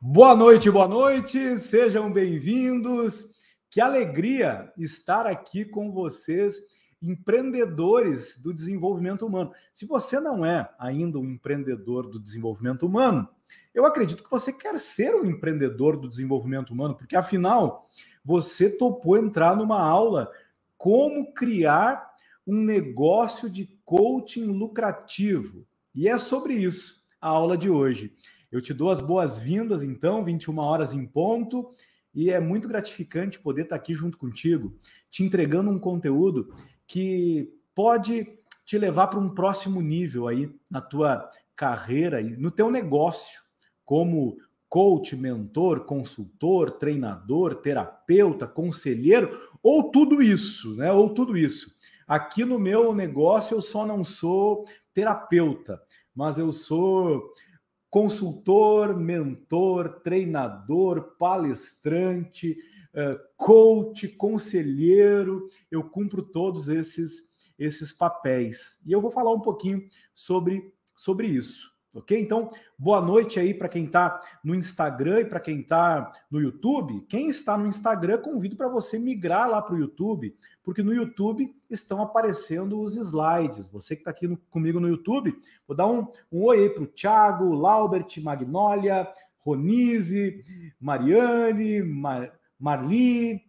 Boa noite, boa noite, sejam bem-vindos. Que alegria estar aqui com vocês, empreendedores do desenvolvimento humano. Se você não é ainda um empreendedor do desenvolvimento humano, eu acredito que você quer ser um empreendedor do desenvolvimento humano, porque afinal você topou entrar numa aula como criar um negócio de coaching lucrativo. E é sobre isso a aula de hoje. Eu te dou as boas-vindas, então, 21 horas em ponto, e é muito gratificante poder estar aqui junto contigo, te entregando um conteúdo que pode te levar para um próximo nível aí na tua carreira e no teu negócio, como coach, mentor, consultor, treinador, terapeuta, conselheiro, ou tudo isso, né? Ou tudo isso. Aqui no meu negócio eu só não sou terapeuta, mas eu sou consultor, mentor, treinador, palestrante, eh, coach, conselheiro, eu cumpro todos esses esses papéis. E eu vou falar um pouquinho sobre sobre isso. Ok? Então, boa noite aí para quem está no Instagram e para quem está no YouTube. Quem está no Instagram, convido para você migrar lá para o YouTube, porque no YouTube estão aparecendo os slides. Você que está aqui no, comigo no YouTube, vou dar um, um oi para o Thiago, Laubert, Magnólia, Ronise, Mariane, Mar, Marli,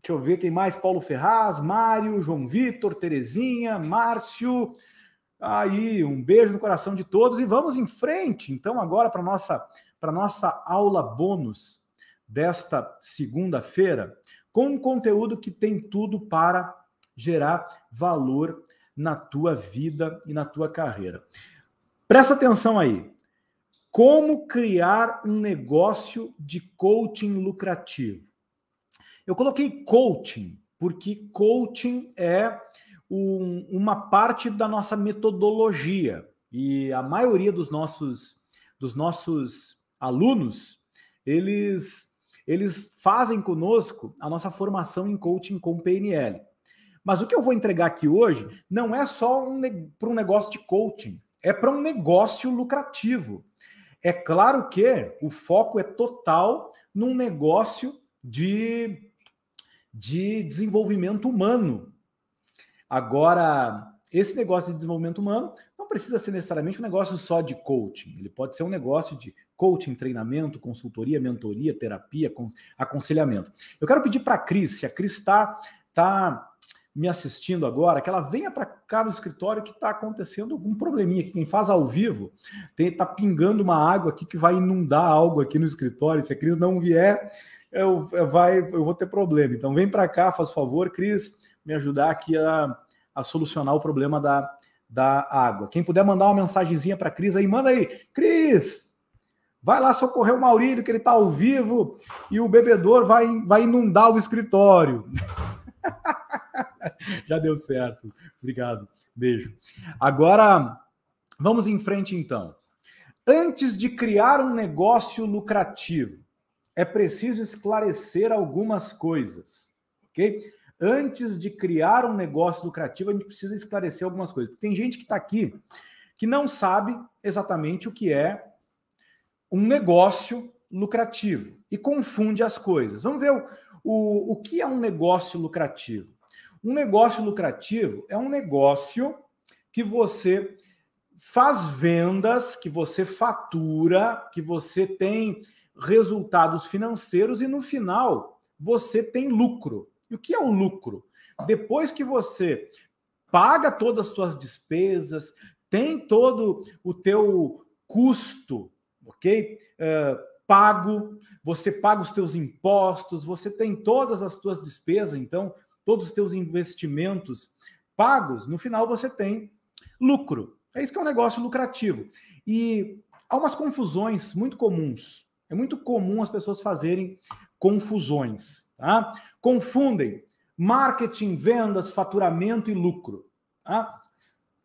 deixa eu ver quem mais, Paulo Ferraz, Mário, João Vitor, Terezinha, Márcio. Aí, um beijo no coração de todos e vamos em frente, então, agora para nossa para nossa aula bônus desta segunda-feira, com um conteúdo que tem tudo para gerar valor na tua vida e na tua carreira. Presta atenção aí. Como criar um negócio de coaching lucrativo? Eu coloquei coaching porque coaching é um, uma parte da nossa metodologia. E a maioria dos nossos, dos nossos alunos, eles, eles fazem conosco a nossa formação em coaching com PNL. Mas o que eu vou entregar aqui hoje não é só um, para um negócio de coaching, é para um negócio lucrativo. É claro que o foco é total num negócio de, de desenvolvimento humano, Agora, esse negócio de desenvolvimento humano não precisa ser necessariamente um negócio só de coaching. Ele pode ser um negócio de coaching, treinamento, consultoria, mentoria, terapia, aconselhamento. Eu quero pedir para a Cris, se a Cris está tá me assistindo agora, que ela venha para cá no escritório que está acontecendo algum probleminha. Quem faz ao vivo está pingando uma água aqui que vai inundar algo aqui no escritório. Se a Cris não vier, eu, vai, eu vou ter problema. Então vem para cá, faz favor, Cris, me ajudar aqui a a solucionar o problema da, da água. Quem puder mandar uma mensagenzinha para a Cris aí, manda aí. Cris, vai lá socorrer o Maurílio, que ele está ao vivo, e o bebedor vai, vai inundar o escritório. Já deu certo. Obrigado. Beijo. Agora, vamos em frente então. Antes de criar um negócio lucrativo, é preciso esclarecer algumas coisas, ok? Antes de criar um negócio lucrativo, a gente precisa esclarecer algumas coisas. Tem gente que está aqui que não sabe exatamente o que é um negócio lucrativo e confunde as coisas. Vamos ver o, o, o que é um negócio lucrativo. Um negócio lucrativo é um negócio que você faz vendas, que você fatura, que você tem resultados financeiros e no final você tem lucro. O que é o lucro? Depois que você paga todas as suas despesas, tem todo o teu custo, ok? Uh, pago, você paga os teus impostos, você tem todas as tuas despesas, então todos os teus investimentos pagos, no final você tem lucro. É isso que é um negócio lucrativo. E há umas confusões muito comuns. É muito comum as pessoas fazerem confusões. Tá? Confundem marketing, vendas, faturamento e lucro. Tá?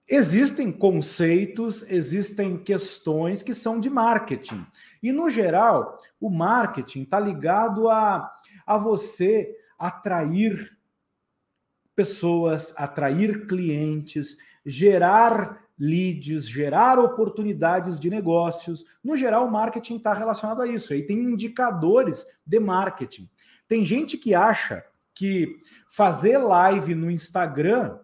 Existem conceitos, existem questões que são de marketing. E, no geral, o marketing está ligado a, a você atrair pessoas, atrair clientes, gerar leads, gerar oportunidades de negócios. No geral, o marketing está relacionado a isso. Aí tem indicadores de marketing. Tem gente que acha que fazer live no Instagram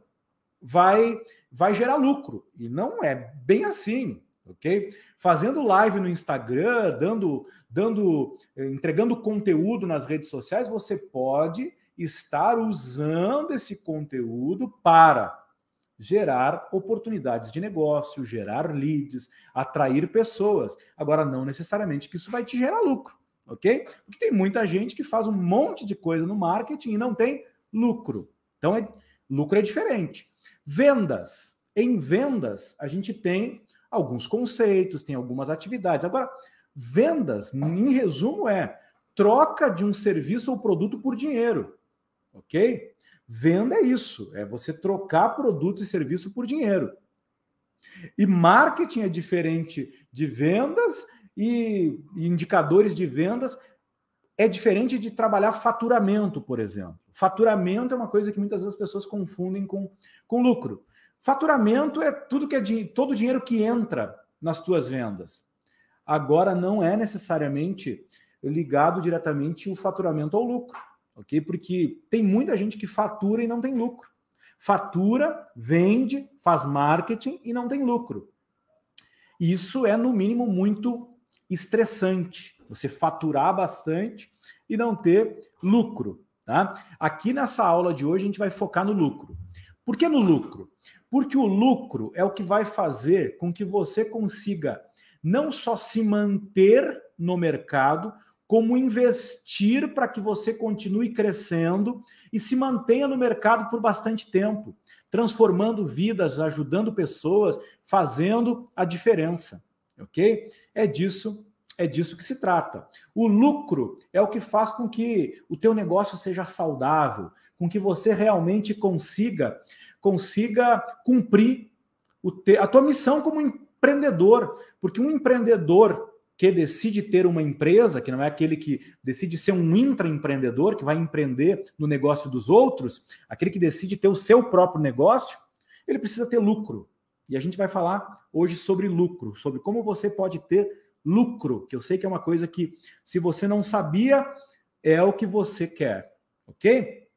vai vai gerar lucro e não é bem assim, ok? Fazendo live no Instagram, dando dando entregando conteúdo nas redes sociais, você pode estar usando esse conteúdo para gerar oportunidades de negócio, gerar leads, atrair pessoas. Agora, não necessariamente que isso vai te gerar lucro, ok? Porque tem muita gente que faz um monte de coisa no marketing e não tem lucro. Então, é, lucro é diferente. Vendas. Em vendas, a gente tem alguns conceitos, tem algumas atividades. Agora, vendas, em resumo, é troca de um serviço ou produto por dinheiro, ok? Venda é isso, é você trocar produto e serviço por dinheiro. E marketing é diferente de vendas e indicadores de vendas é diferente de trabalhar faturamento, por exemplo. Faturamento é uma coisa que muitas vezes as pessoas confundem com, com lucro. Faturamento é tudo que é todo o dinheiro que entra nas tuas vendas. Agora não é necessariamente ligado diretamente o faturamento ao lucro ok? Porque tem muita gente que fatura e não tem lucro. Fatura, vende, faz marketing e não tem lucro. Isso é, no mínimo, muito estressante. Você faturar bastante e não ter lucro. Tá? Aqui nessa aula de hoje a gente vai focar no lucro. Por que no lucro? Porque o lucro é o que vai fazer com que você consiga não só se manter no mercado, como investir para que você continue crescendo e se mantenha no mercado por bastante tempo, transformando vidas, ajudando pessoas, fazendo a diferença, ok? É disso, é disso que se trata. O lucro é o que faz com que o teu negócio seja saudável, com que você realmente consiga consiga cumprir te, a tua missão como empreendedor, porque um empreendedor que decide ter uma empresa, que não é aquele que decide ser um intraempreendedor, que vai empreender no negócio dos outros, aquele que decide ter o seu próprio negócio, ele precisa ter lucro. E a gente vai falar hoje sobre lucro, sobre como você pode ter lucro, que eu sei que é uma coisa que, se você não sabia, é o que você quer, ok?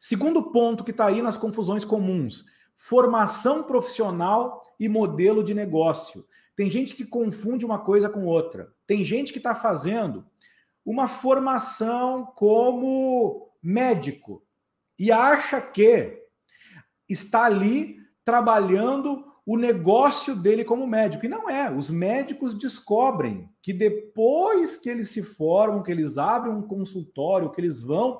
Segundo ponto que está aí nas confusões comuns: formação profissional e modelo de negócio. Tem gente que confunde uma coisa com outra. Tem gente que está fazendo uma formação como médico e acha que está ali trabalhando o negócio dele como médico. E não é. Os médicos descobrem que depois que eles se formam, que eles abrem um consultório, que eles vão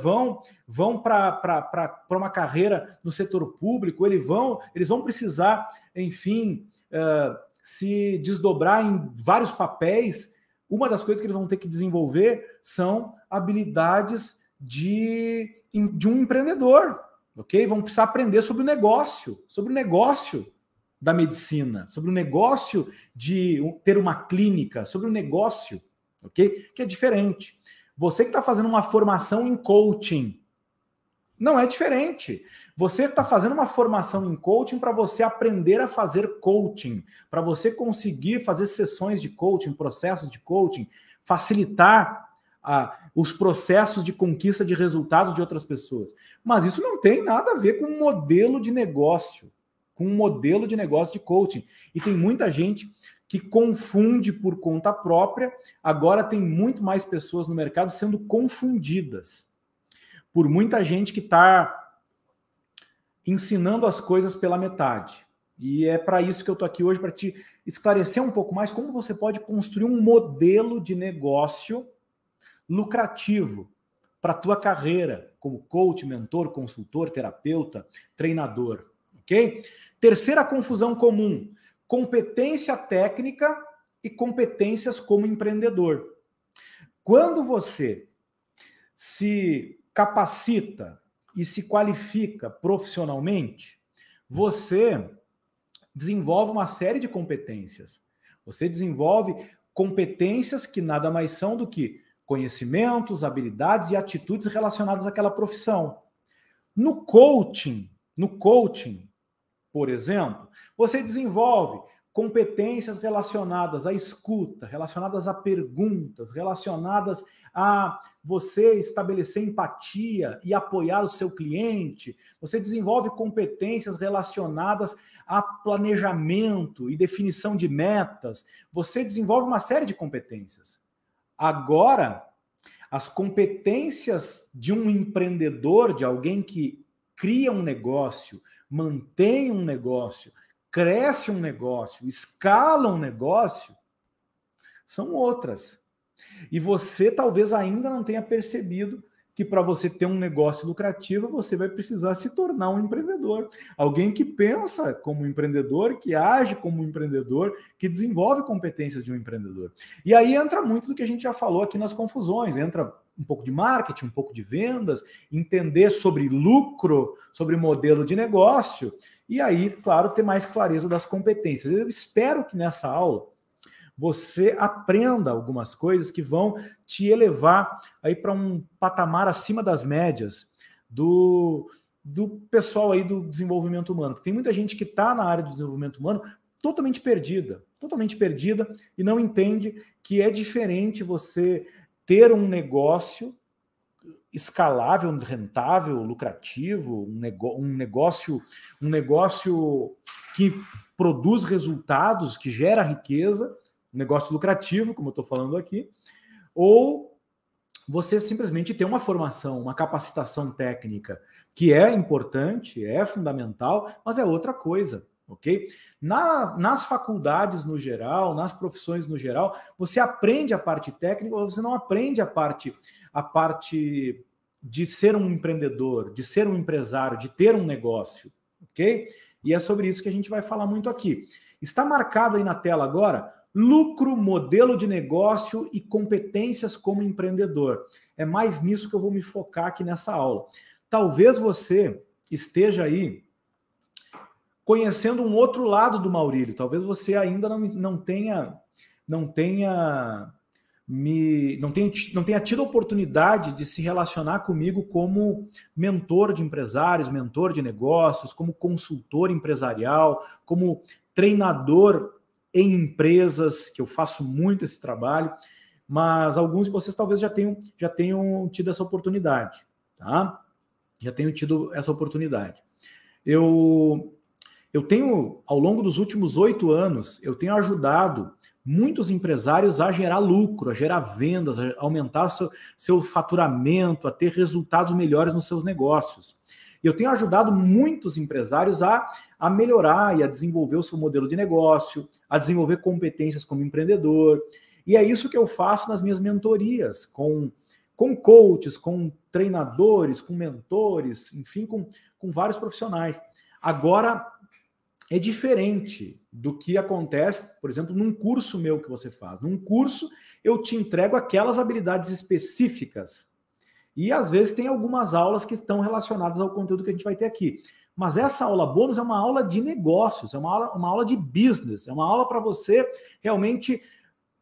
vão vão para uma carreira no setor público, eles vão, eles vão precisar, enfim, uh, se desdobrar em vários papéis, uma das coisas que eles vão ter que desenvolver são habilidades de, de um empreendedor, ok? Vão precisar aprender sobre o negócio, sobre o negócio da medicina, sobre o negócio de ter uma clínica, sobre o negócio, ok? Que é diferente. Você que está fazendo uma formação em coaching, não é diferente. Você está fazendo uma formação em coaching para você aprender a fazer coaching, para você conseguir fazer sessões de coaching, processos de coaching, facilitar ah, os processos de conquista de resultados de outras pessoas. Mas isso não tem nada a ver com um modelo de negócio, com um modelo de negócio de coaching. E tem muita gente que confunde por conta própria. Agora tem muito mais pessoas no mercado sendo confundidas por muita gente que está ensinando as coisas pela metade. E é para isso que eu estou aqui hoje, para te esclarecer um pouco mais como você pode construir um modelo de negócio lucrativo para a tua carreira como coach, mentor, consultor, terapeuta, treinador, ok? Terceira confusão comum: competência técnica e competências como empreendedor. Quando você se capacita e se qualifica profissionalmente, você desenvolve uma série de competências. Você desenvolve competências que nada mais são do que conhecimentos, habilidades e atitudes relacionadas àquela profissão. No coaching, no coaching, por exemplo, você desenvolve competências relacionadas à escuta, relacionadas a perguntas, relacionadas a você estabelecer empatia e apoiar o seu cliente. Você desenvolve competências relacionadas a planejamento e definição de metas. Você desenvolve uma série de competências. Agora, as competências de um empreendedor, de alguém que cria um negócio, mantém um negócio, cresce um negócio, escala um negócio, são outras. E você talvez ainda não tenha percebido que para você ter um negócio lucrativo, você vai precisar se tornar um empreendedor. Alguém que pensa como empreendedor, que age como empreendedor, que desenvolve competências de um empreendedor. E aí entra muito do que a gente já falou aqui nas confusões, entra um pouco de marketing, um pouco de vendas, entender sobre lucro, sobre modelo de negócio, e aí, claro, ter mais clareza das competências. Eu espero que nessa aula você aprenda algumas coisas que vão te elevar aí para um patamar acima das médias do, do pessoal aí do desenvolvimento humano. Porque tem muita gente que está na área do desenvolvimento humano totalmente perdida, totalmente perdida e não entende que é diferente você ter um negócio escalável, rentável, lucrativo, um, um negócio, um negócio que produz resultados, que gera riqueza, negócio lucrativo, como eu estou falando aqui, ou você simplesmente ter uma formação, uma capacitação técnica, que é importante, é fundamental, mas é outra coisa, ok? Na, nas faculdades no geral, nas profissões no geral, você aprende a parte técnica, ou você não aprende a parte, a parte de ser um empreendedor, de ser um empresário, de ter um negócio, ok? E é sobre isso que a gente vai falar muito aqui. Está marcado aí na tela agora lucro, modelo de negócio e competências como empreendedor. É mais nisso que eu vou me focar aqui nessa aula. Talvez você esteja aí conhecendo um outro lado do Maurílio. Talvez você ainda não, não tenha não tenha me não tenha, não tenha tido oportunidade de se relacionar comigo como mentor de empresários, mentor de negócios, como consultor empresarial, como treinador em empresas, que eu faço muito esse trabalho, mas alguns de vocês talvez já tenham, já tenham tido essa oportunidade, tá? Já tenham tido essa oportunidade. Eu, eu tenho, ao longo dos últimos oito anos, eu tenho ajudado muitos empresários a gerar lucro, a gerar vendas, a aumentar seu, seu faturamento, a ter resultados melhores nos seus negócios. E eu tenho ajudado muitos empresários a, a melhorar e a desenvolver o seu modelo de negócio, a desenvolver competências como empreendedor. E é isso que eu faço nas minhas mentorias, com, com coaches, com treinadores, com mentores, enfim, com, com vários profissionais. Agora, é diferente do que acontece, por exemplo, num curso meu que você faz. Num curso, eu te entrego aquelas habilidades específicas e às vezes tem algumas aulas que estão relacionadas ao conteúdo que a gente vai ter aqui. Mas essa aula bônus é uma aula de negócios, é uma aula, uma aula de business, é uma aula para você realmente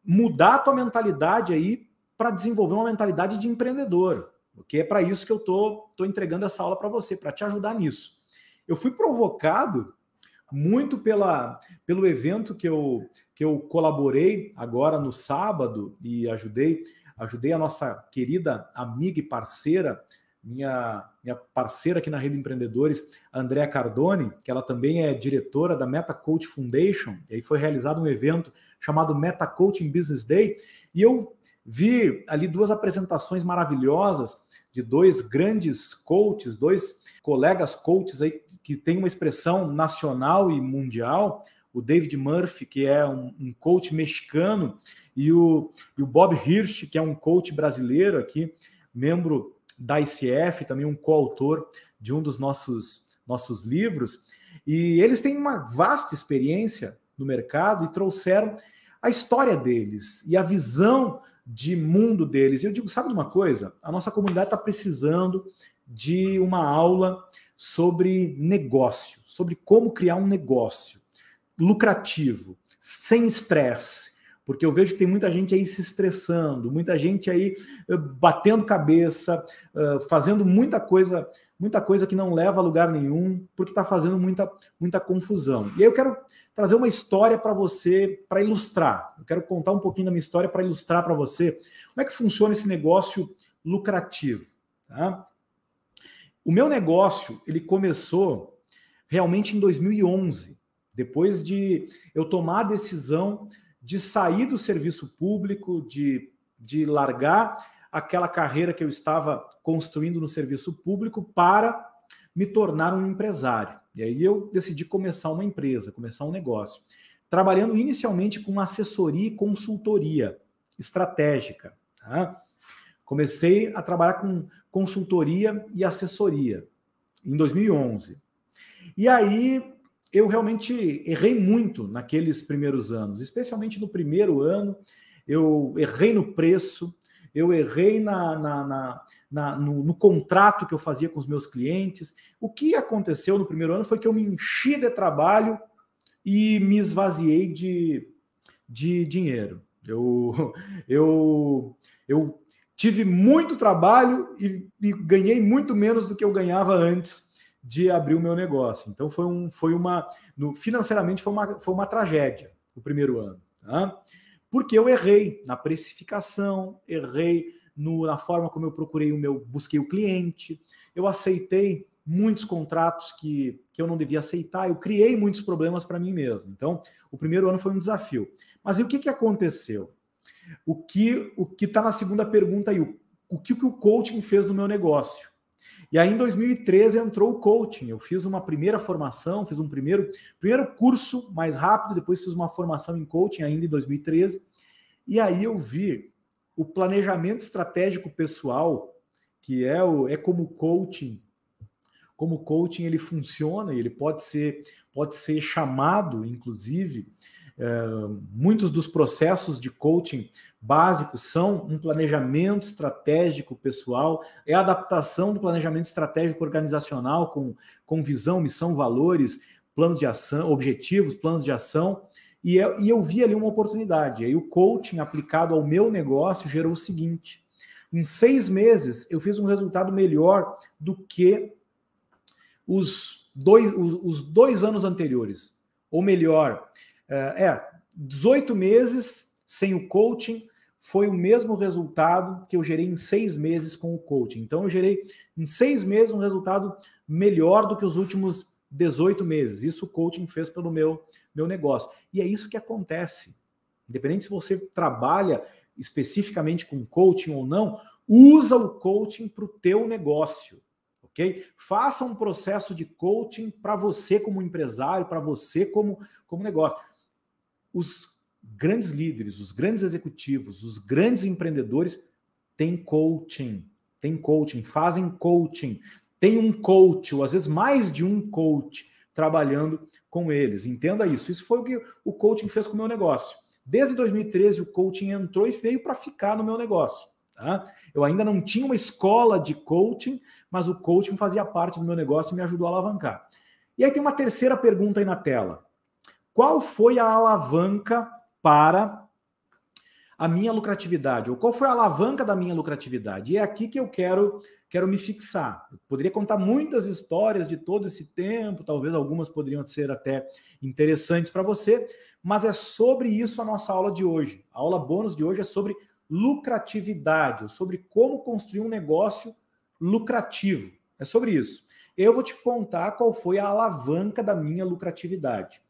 mudar a tua mentalidade aí para desenvolver uma mentalidade de empreendedor. Porque é para isso que eu tô, tô entregando essa aula para você, para te ajudar nisso. Eu fui provocado muito pela, pelo evento que eu, que eu colaborei agora no sábado e ajudei ajudei a nossa querida amiga e parceira, minha, minha parceira aqui na Rede Empreendedores, Andréa Cardone, que ela também é diretora da Meta Coach Foundation, e aí foi realizado um evento chamado Meta Coaching Business Day, e eu vi ali duas apresentações maravilhosas de dois grandes coaches, dois colegas coaches aí que têm uma expressão nacional e mundial, o David Murphy, que é um, um coach mexicano, e o, e o Bob Hirsch, que é um coach brasileiro aqui, membro da ICF, também um coautor de um dos nossos, nossos livros. E eles têm uma vasta experiência no mercado e trouxeram a história deles e a visão de mundo deles. Eu digo, sabe de uma coisa? A nossa comunidade está precisando de uma aula sobre negócio, sobre como criar um negócio lucrativo, sem estresse, porque eu vejo que tem muita gente aí se estressando, muita gente aí eh, batendo cabeça, fazendo muita coisa, muita coisa que não leva a lugar nenhum, porque está fazendo muita, muita confusão. E aí eu quero trazer uma história para você, para ilustrar. Eu quero contar um pouquinho da minha história para ilustrar para você como é que funciona esse negócio lucrativo. Tá? O meu negócio ele começou realmente em 2011, depois de eu tomar a decisão de sair do serviço público, de, de largar aquela carreira que eu estava construindo no serviço público para me tornar um empresário. E aí eu decidi começar uma empresa, começar um negócio, trabalhando inicialmente com assessoria e consultoria estratégica. Tá? Comecei a trabalhar com consultoria e assessoria em 2011. E aí eu realmente errei muito naqueles primeiros anos, especialmente no primeiro ano. Eu errei no preço, eu errei na, na, na, na no, no, contrato que eu fazia com os meus clientes. O que aconteceu no primeiro ano foi que eu me enchi de trabalho e me esvaziei de, de dinheiro. Eu, eu, eu tive muito trabalho e, e ganhei muito menos do que eu ganhava antes de abrir o meu negócio. Então foi, um, foi uma. No, financeiramente foi uma, foi uma tragédia o primeiro ano. Tá? porque eu errei na precificação, errei no, na forma como eu procurei o meu, busquei o cliente, eu aceitei muitos contratos que, que eu não devia aceitar, eu criei muitos problemas para mim mesmo. Então, o primeiro ano foi um desafio. Mas e o que, que aconteceu? O que o que está na segunda pergunta aí? O, o que, que o coaching fez no meu negócio? E aí, em 2013, entrou o coaching. Eu fiz uma primeira formação, fiz um primeiro, primeiro curso mais rápido, depois fiz uma formação em coaching ainda em 2013. E aí eu vi o planejamento estratégico pessoal, que é, o, é como coaching, como coaching ele funciona, ele pode ser, pode ser chamado, inclusive, muitos dos processos de coaching básicos são um planejamento estratégico pessoal, é a adaptação do planejamento estratégico organizacional com, com visão, missão, valores, planos de ação, objetivos, planos de ação. E eu, e eu vi ali uma oportunidade. E aí o coaching aplicado ao meu negócio gerou o seguinte: em seis meses eu fiz um resultado melhor do que os dois, os, os dois anos anteriores. Ou melhor, é, é, 18 meses sem o coaching foi o mesmo resultado que eu gerei em seis meses com o coaching. Então, eu gerei em seis meses um resultado melhor do que os últimos 18 meses. Isso o coaching fez pelo meu, meu negócio. E é isso que acontece. Independente se você trabalha especificamente com coaching ou não, usa o coaching para o teu negócio. Ok? Faça um processo de coaching para você como empresário, para você como, como negócio os grandes líderes, os grandes executivos, os grandes empreendedores têm coaching, têm coaching, fazem coaching, tem um coach, ou às vezes mais de um coach trabalhando com eles. Entenda isso. Isso foi o que o coaching fez com o meu negócio. Desde 2013, o coaching entrou e veio para ficar no meu negócio. Tá? Eu ainda não tinha uma escola de coaching, mas o coaching fazia parte do meu negócio e me ajudou a alavancar. E aí tem uma terceira pergunta aí na tela. Qual foi a alavanca para a minha lucratividade? Ou qual foi a alavanca da minha lucratividade? E é aqui que eu quero quero me fixar. Eu poderia contar muitas histórias de todo esse tempo, talvez algumas poderiam ser até interessantes para você, mas é sobre isso a nossa aula de hoje. A aula bônus de hoje é sobre lucratividade, sobre como construir um negócio lucrativo. É sobre isso. Eu vou te contar qual foi a alavanca da minha lucratividade.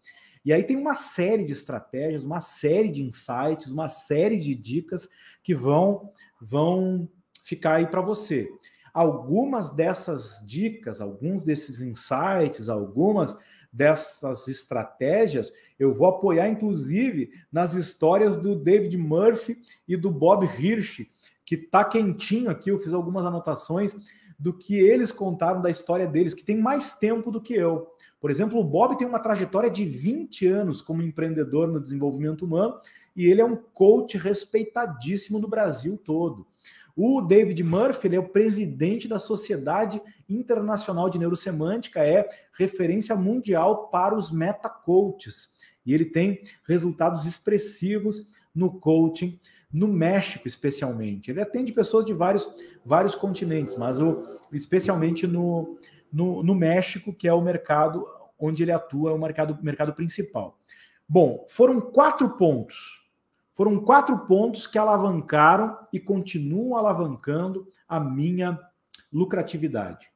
E aí tem uma série de estratégias, uma série de insights, uma série de dicas que vão vão ficar aí para você. Algumas dessas dicas, alguns desses insights, algumas dessas estratégias, eu vou apoiar inclusive nas histórias do David Murphy e do Bob Hirsch, que tá quentinho aqui, eu fiz algumas anotações do que eles contaram da história deles, que tem mais tempo do que eu. Por exemplo, o Bob tem uma trajetória de 20 anos como empreendedor no desenvolvimento humano e ele é um coach respeitadíssimo no Brasil todo. O David Murphy é o presidente da Sociedade Internacional de Neurosemântica, é referência mundial para os metacoaches. E ele tem resultados expressivos no coaching no México, especialmente. Ele atende pessoas de vários, vários continentes, mas o, especialmente no, no, no México, que é o mercado onde ele atua, é o mercado, mercado principal. Bom, foram quatro pontos. Foram quatro pontos que alavancaram e continuam alavancando a minha lucratividade.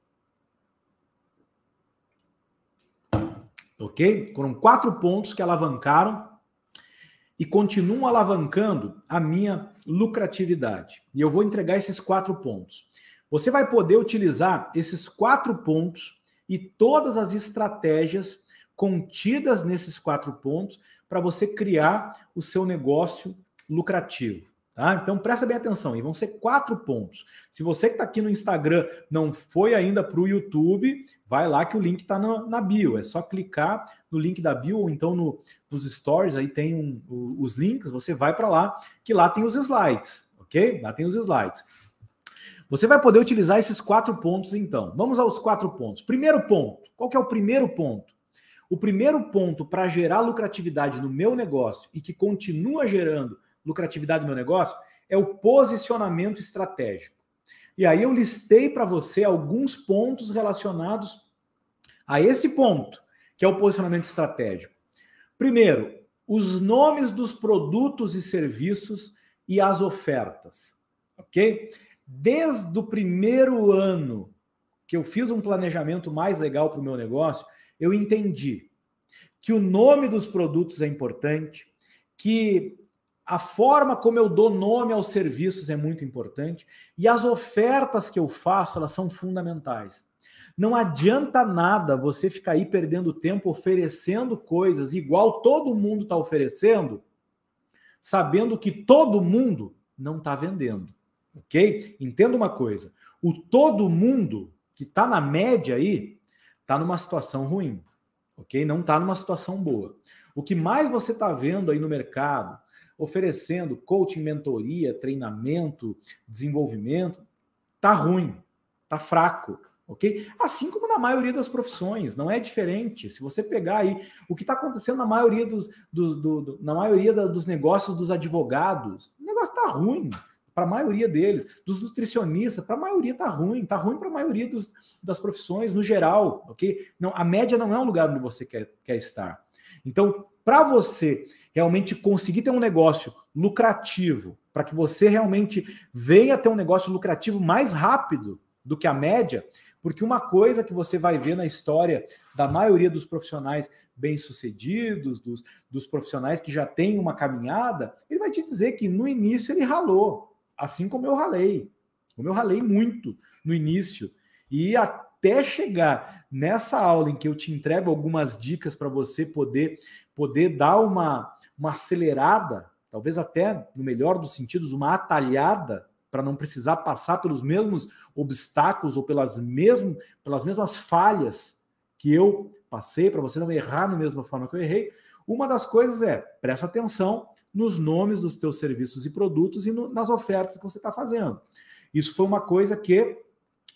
Ok? Foram quatro pontos que alavancaram e continuam alavancando a minha lucratividade. E eu vou entregar esses quatro pontos. Você vai poder utilizar esses quatro pontos e todas as estratégias contidas nesses quatro pontos para você criar o seu negócio lucrativo. Tá? Então presta bem atenção, e vão ser quatro pontos. Se você que está aqui no Instagram não foi ainda para o YouTube, vai lá que o link está na bio. É só clicar no link da bio ou então no, nos stories, aí tem um, os links, você vai para lá, que lá tem os slides, ok? Lá tem os slides. Você vai poder utilizar esses quatro pontos, então. Vamos aos quatro pontos. Primeiro ponto. Qual que é o primeiro ponto? O primeiro ponto para gerar lucratividade no meu negócio e que continua gerando lucratividade do meu negócio é o posicionamento estratégico. E aí eu listei para você alguns pontos relacionados a esse ponto, que é o posicionamento estratégico. Primeiro, os nomes dos produtos e serviços e as ofertas, ok? Desde o primeiro ano que eu fiz um planejamento mais legal para o meu negócio, eu entendi que o nome dos produtos é importante, que a forma como eu dou nome aos serviços é muito importante e as ofertas que eu faço, elas são fundamentais. Não adianta nada você ficar aí perdendo tempo oferecendo coisas igual todo mundo está oferecendo, sabendo que todo mundo não está vendendo ok? Entenda uma coisa: o todo mundo que está na média aí está numa situação ruim, ok? Não está numa situação boa. O que mais você está vendo aí no mercado, oferecendo coaching, mentoria, treinamento, desenvolvimento, tá ruim, tá fraco, ok? Assim como na maioria das profissões, não é diferente. Se você pegar aí o que está acontecendo na maioria dos, dos do, do, na maioria dos negócios dos advogados, o negócio está ruim para a maioria deles, dos nutricionistas, para a maioria tá ruim, tá ruim para a maioria dos, das profissões no geral, ok? Não, a média não é um lugar onde você quer, quer estar. Então, para você realmente conseguir ter um negócio lucrativo, para que você realmente venha ter um negócio lucrativo mais rápido do que a média, porque uma coisa que você vai ver na história da maioria dos profissionais bem-sucedidos, dos, dos profissionais que já têm uma caminhada, ele vai te dizer que no início ele ralou. Assim como eu ralei. Como eu ralei muito no início. E até chegar nessa aula em que eu te entrego algumas dicas para você poder, poder dar uma, uma acelerada, talvez até, no melhor dos sentidos, uma atalhada, para não precisar passar pelos mesmos obstáculos ou pelas, mesmo, pelas mesmas falhas que eu passei, para você não errar da mesma forma que eu errei. Uma das coisas é, presta atenção nos nomes dos teus serviços e produtos e no, nas ofertas que você está fazendo. Isso foi uma coisa que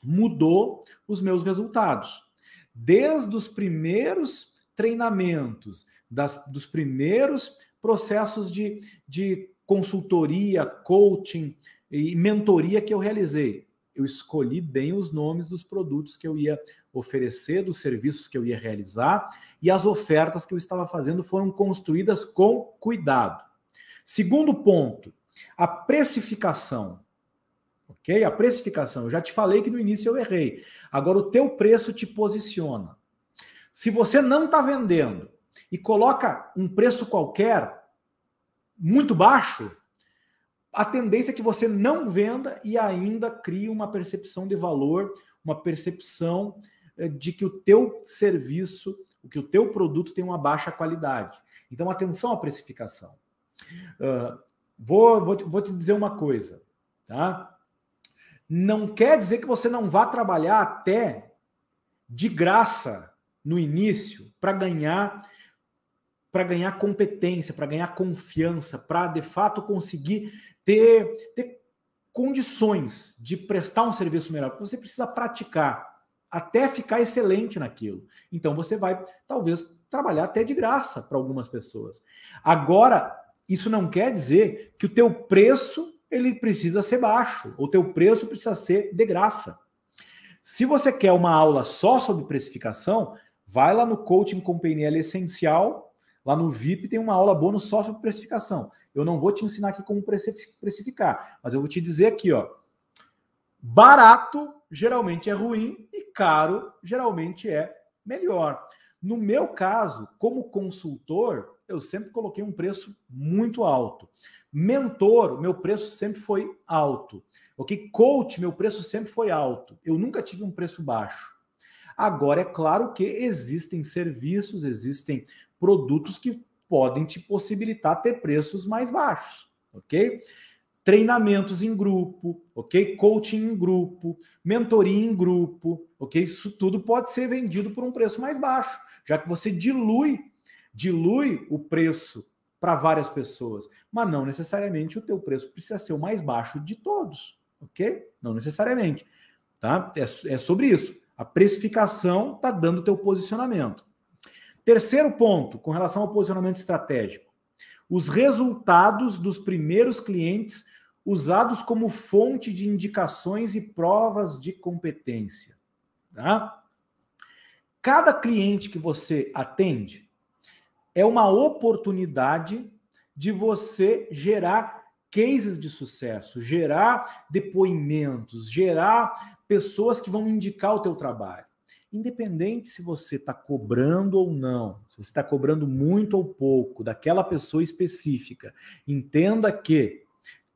mudou os meus resultados. Desde os primeiros treinamentos, das, dos primeiros processos de, de consultoria, coaching e mentoria que eu realizei. Eu escolhi bem os nomes dos produtos que eu ia oferecer, dos serviços que eu ia realizar, e as ofertas que eu estava fazendo foram construídas com cuidado. Segundo ponto, a precificação. Ok? A precificação. Eu já te falei que no início eu errei. Agora o teu preço te posiciona. Se você não está vendendo e coloca um preço qualquer muito baixo, a tendência é que você não venda e ainda crie uma percepção de valor, uma percepção de que o teu serviço, o que o teu produto tem uma baixa qualidade. Então, atenção à precificação. Uh, vou, vou, vou te dizer uma coisa, tá? Não quer dizer que você não vá trabalhar até de graça no início para ganhar para ganhar competência, para ganhar confiança, para de fato conseguir ter, ter condições de prestar um serviço melhor. Você precisa praticar até ficar excelente naquilo. Então você vai talvez trabalhar até de graça para algumas pessoas. Agora, isso não quer dizer que o teu preço ele precisa ser baixo, ou teu preço precisa ser de graça. Se você quer uma aula só sobre precificação, vai lá no Coaching com PNL Essencial, lá no VIP tem uma aula bônus só sobre precificação. Eu não vou te ensinar aqui como precificar, mas eu vou te dizer aqui, ó. Barato geralmente é ruim e caro geralmente é melhor. No meu caso, como consultor, eu sempre coloquei um preço muito alto. Mentor, meu preço sempre foi alto. Ok? Coach, meu preço sempre foi alto. Eu nunca tive um preço baixo. Agora, é claro que existem serviços, existem produtos que podem te possibilitar ter preços mais baixos, ok? Treinamentos em grupo, ok? Coaching em grupo, mentoria em grupo, ok? Isso tudo pode ser vendido por um preço mais baixo, já que você dilui, dilui o preço para várias pessoas, mas não necessariamente o teu preço precisa ser o mais baixo de todos, ok? Não necessariamente, tá? É, é sobre isso. A precificação está dando o teu posicionamento. Terceiro ponto, com relação ao posicionamento estratégico. Os resultados dos primeiros clientes usados como fonte de indicações e provas de competência. Tá? Cada cliente que você atende é uma oportunidade de você gerar cases de sucesso, gerar depoimentos, gerar pessoas que vão indicar o teu trabalho. Independente se você está cobrando ou não, se você está cobrando muito ou pouco daquela pessoa específica, entenda que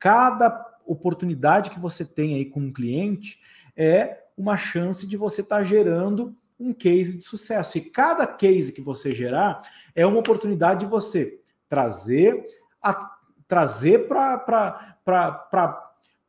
cada oportunidade que você tem aí com um cliente é uma chance de você estar tá gerando um case de sucesso. E cada case que você gerar é uma oportunidade de você trazer a trazer para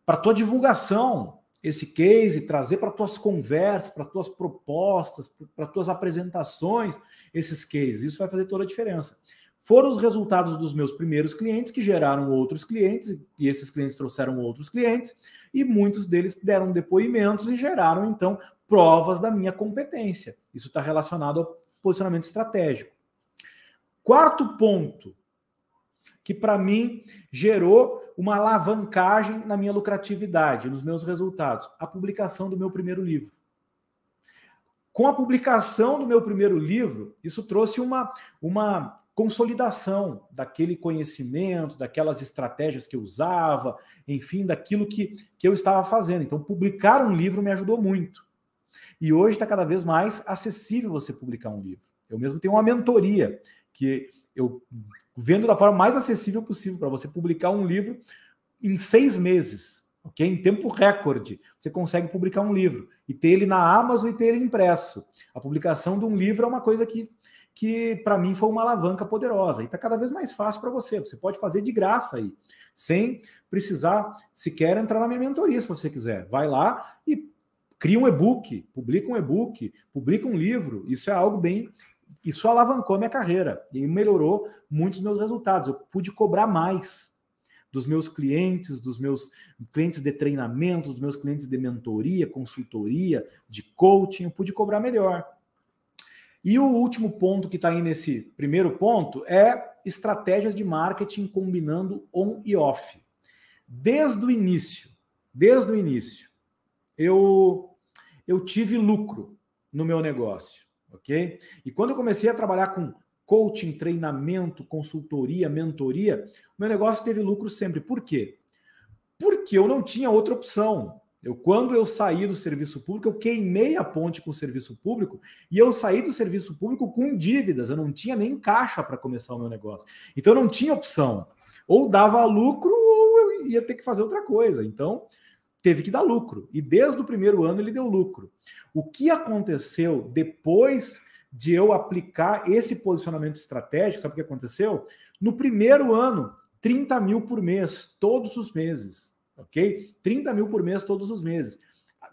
a tua divulgação esse case, trazer para tuas conversas, para tuas propostas, para tuas apresentações esses cases. Isso vai fazer toda a diferença. Foram os resultados dos meus primeiros clientes que geraram outros clientes, e esses clientes trouxeram outros clientes, e muitos deles deram depoimentos e geraram, então, provas da minha competência. Isso está relacionado ao posicionamento estratégico. Quarto ponto, que para mim gerou uma alavancagem na minha lucratividade, nos meus resultados? A publicação do meu primeiro livro. Com a publicação do meu primeiro livro, isso trouxe uma, uma consolidação daquele conhecimento, daquelas estratégias que eu usava, enfim, daquilo que, que eu estava fazendo. Então, publicar um livro me ajudou muito. E hoje está cada vez mais acessível você publicar um livro. Eu mesmo tenho uma mentoria que eu vendo da forma mais acessível possível para você publicar um livro em seis meses, ok? Em tempo recorde, você consegue publicar um livro e ter ele na Amazon e ter ele impresso. A publicação de um livro é uma coisa que, que para mim foi uma alavanca poderosa e está cada vez mais fácil para você. Você pode fazer de graça aí, sem precisar sequer entrar na minha mentoria, se você quiser. Vai lá e cria um e-book, publica um e-book, publica um livro. Isso é algo bem isso alavancou minha carreira e melhorou muitos meus resultados. Eu pude cobrar mais dos meus clientes, dos meus clientes de treinamento, dos meus clientes de mentoria, consultoria, de coaching, eu pude cobrar melhor. E o último ponto que está aí nesse primeiro ponto é estratégias de marketing combinando on e off. Desde o início, desde o início, eu, eu tive lucro no meu negócio ok? E quando eu comecei a trabalhar com coaching, treinamento, consultoria, mentoria, meu negócio teve lucro sempre. Por quê? Porque eu não tinha outra opção. Eu, quando eu saí do serviço público, eu queimei a ponte com o serviço público e eu saí do serviço público com dívidas. Eu não tinha nem caixa para começar o meu negócio. Então eu não tinha opção. Ou dava lucro ou eu ia ter que fazer outra coisa. Então teve que dar lucro. E desde o primeiro ano ele deu lucro. O que aconteceu depois de eu aplicar esse posicionamento estratégico? Sabe o que aconteceu? No primeiro ano, 30 mil por mês, todos os meses. Ok? 30 mil por mês, todos os meses.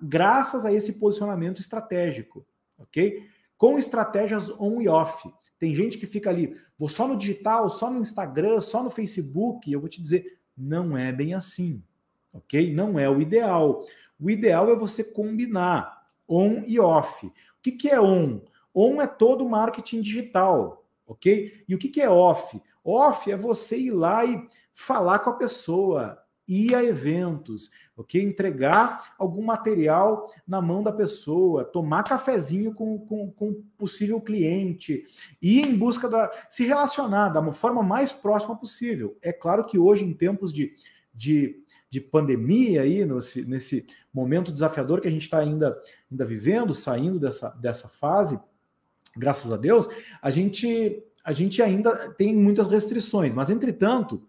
Graças a esse posicionamento estratégico. Ok? Com estratégias on e off. Tem gente que fica ali, vou só no digital, só no Instagram, só no Facebook. Eu vou te dizer, não é bem assim ok? Não é o ideal. O ideal é você combinar on e off. O que, que é on? On é todo marketing digital, ok? E o que, que é off? Off é você ir lá e falar com a pessoa, ir a eventos, ok? Entregar algum material na mão da pessoa, tomar cafezinho com, com, com possível cliente, ir em busca da. se relacionar da forma mais próxima possível. É claro que hoje, em tempos de, de, de pandemia, aí, nesse, nesse momento desafiador que a gente está ainda, ainda vivendo, saindo dessa, dessa fase, graças a Deus, a gente, a gente ainda tem muitas restrições, mas entretanto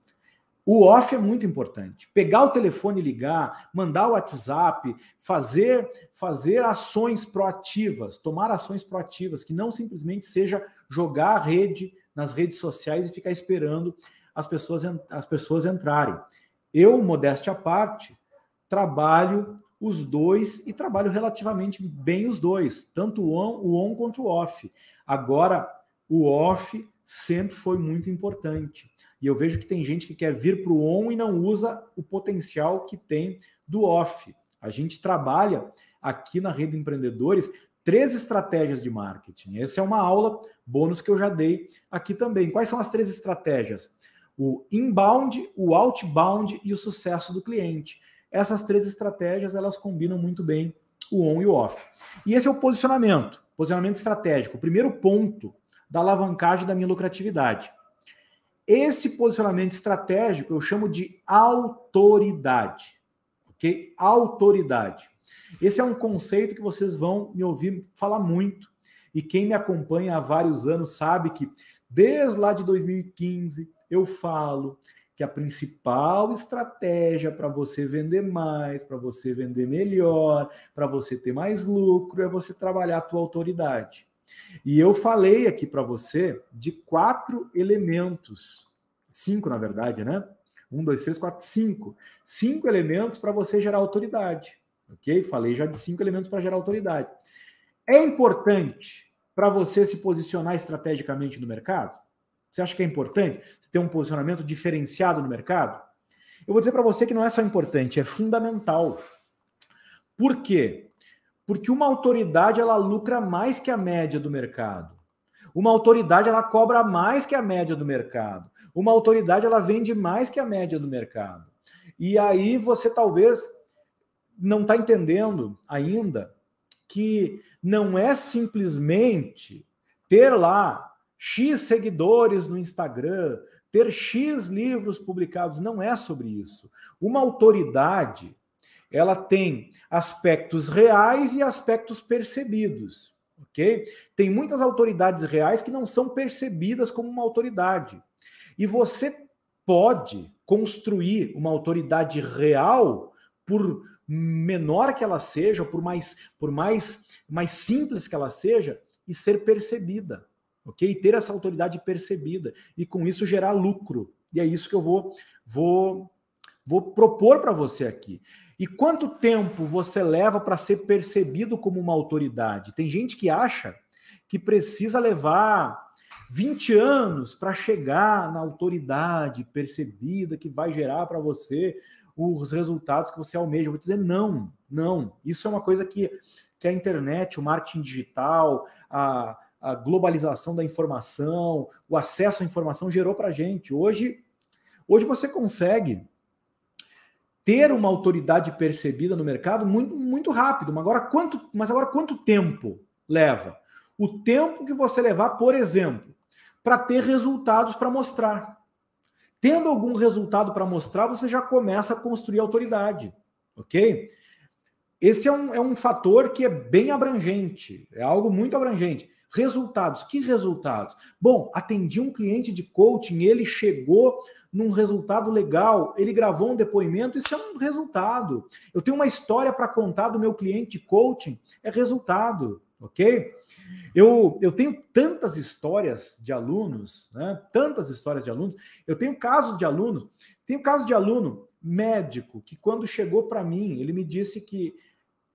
o off é muito importante. Pegar o telefone e ligar, mandar o WhatsApp, fazer fazer ações proativas, tomar ações proativas, que não simplesmente seja jogar a rede nas redes sociais e ficar esperando as pessoas, as pessoas entrarem. Eu, modéstia à parte, trabalho os dois e trabalho relativamente bem os dois, tanto o on, o on quanto o off. Agora, o off sempre foi muito importante. E eu vejo que tem gente que quer vir para o on e não usa o potencial que tem do off. A gente trabalha aqui na Rede Empreendedores três estratégias de marketing. Essa é uma aula bônus que eu já dei aqui também. Quais são as três estratégias? O inbound, o outbound e o sucesso do cliente. Essas três estratégias elas combinam muito bem o on e o off. E esse é o posicionamento, posicionamento estratégico. O primeiro ponto da alavancagem da minha lucratividade. Esse posicionamento estratégico eu chamo de autoridade. Ok? Autoridade. Esse é um conceito que vocês vão me ouvir falar muito. E quem me acompanha há vários anos sabe que desde lá de 2015 eu falo que a principal estratégia para você vender mais, para você vender melhor, para você ter mais lucro é você trabalhar a tua autoridade. E eu falei aqui para você de quatro elementos, cinco na verdade, né? Um, dois, três, quatro, cinco. Cinco elementos para você gerar autoridade, ok? Falei já de cinco elementos para gerar autoridade. É importante para você se posicionar estrategicamente no mercado? Você acha que é importante ter um posicionamento diferenciado no mercado? Eu vou dizer para você que não é só importante, é fundamental. Por quê? Porque uma autoridade ela lucra mais que a média do mercado. Uma autoridade ela cobra mais que a média do mercado. Uma autoridade ela vende mais que a média do mercado. E aí você talvez não está entendendo ainda que não é simplesmente ter lá X seguidores no Instagram, ter X livros publicados, não é sobre isso. Uma autoridade, ela tem aspectos reais e aspectos percebidos, ok? Tem muitas autoridades reais que não são percebidas como uma autoridade. E você pode construir uma autoridade real por menor que ela seja, por mais por mais mais simples que ela seja e ser percebida, ok? E ter essa autoridade percebida e com isso gerar lucro. E é isso que eu vou vou vou propor para você aqui. E quanto tempo você leva para ser percebido como uma autoridade? Tem gente que acha que precisa levar 20 anos para chegar na autoridade percebida que vai gerar para você os resultados que você almeja. Eu vou dizer não, não. Isso é uma coisa que, que a internet, o marketing digital, a, a globalização da informação, o acesso à informação gerou para a gente. Hoje, hoje você consegue ter uma autoridade percebida no mercado muito, muito rápido. Mas agora, quanto, mas agora quanto tempo leva? O tempo que você levar, por exemplo, para ter resultados para mostrar. Tendo algum resultado para mostrar, você já começa a construir autoridade, ok? Esse é um, é um fator que é bem abrangente, é algo muito abrangente. Resultados, que resultados? Bom, atendi um cliente de coaching, ele chegou num resultado legal, ele gravou um depoimento, isso é um resultado. Eu tenho uma história para contar do meu cliente de coaching, é resultado, ok? Eu, eu tenho tantas histórias de alunos, né? tantas histórias de alunos, eu tenho casos de alunos, tenho caso de aluno médico que quando chegou para mim, ele me disse que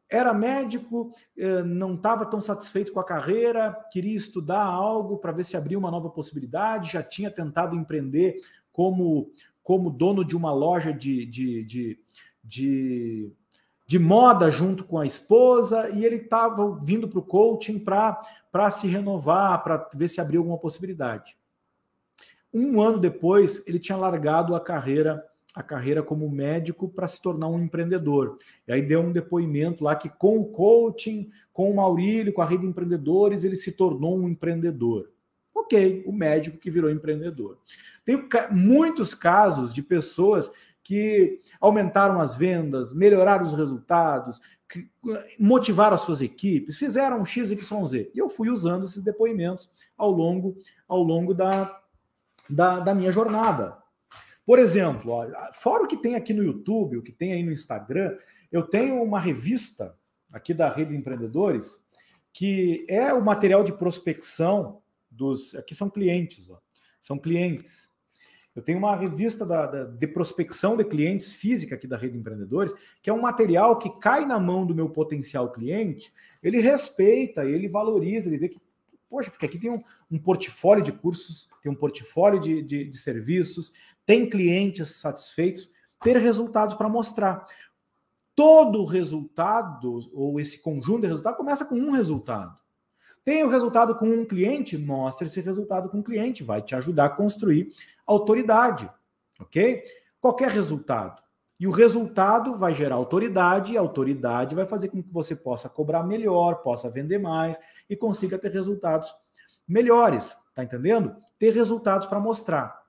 era médico, eh, não estava tão satisfeito com a carreira, queria estudar algo para ver se abria uma nova possibilidade, já tinha tentado empreender como, como dono de uma loja de, de, de, de, de moda junto com a esposa, e ele estava vindo para o coaching para se renovar, para ver se abria alguma possibilidade. Um ano depois, ele tinha largado a carreira a carreira como médico para se tornar um empreendedor. E aí deu um depoimento lá que com o coaching, com o Maurílio, com a rede de empreendedores, ele se tornou um empreendedor. Ok, o médico que virou empreendedor. Tem muitos casos de pessoas que aumentaram as vendas, melhoraram os resultados, motivaram as suas equipes, fizeram X, Y, Z. E eu fui usando esses depoimentos ao longo, ao longo da, da, da minha jornada. Por exemplo, ó, fora o que tem aqui no YouTube, o que tem aí no Instagram, eu tenho uma revista aqui da Rede de Empreendedores, que é o material de prospecção dos. Aqui são clientes, ó, são clientes. Eu tenho uma revista da, da, de prospecção de clientes física aqui da Rede de Empreendedores, que é um material que cai na mão do meu potencial cliente, ele respeita, ele valoriza, ele vê que Poxa, porque aqui tem um, um portfólio de cursos, tem um portfólio de, de, de serviços, tem clientes satisfeitos, ter resultados para mostrar. Todo resultado, ou esse conjunto de resultados, começa com um resultado. Tem o resultado com um cliente, mostra esse resultado com o cliente, vai te ajudar a construir autoridade, ok? Qualquer resultado. E o resultado vai gerar autoridade, e a autoridade vai fazer com que você possa cobrar melhor, possa vender mais e consiga ter resultados melhores, tá entendendo? Ter resultados para mostrar.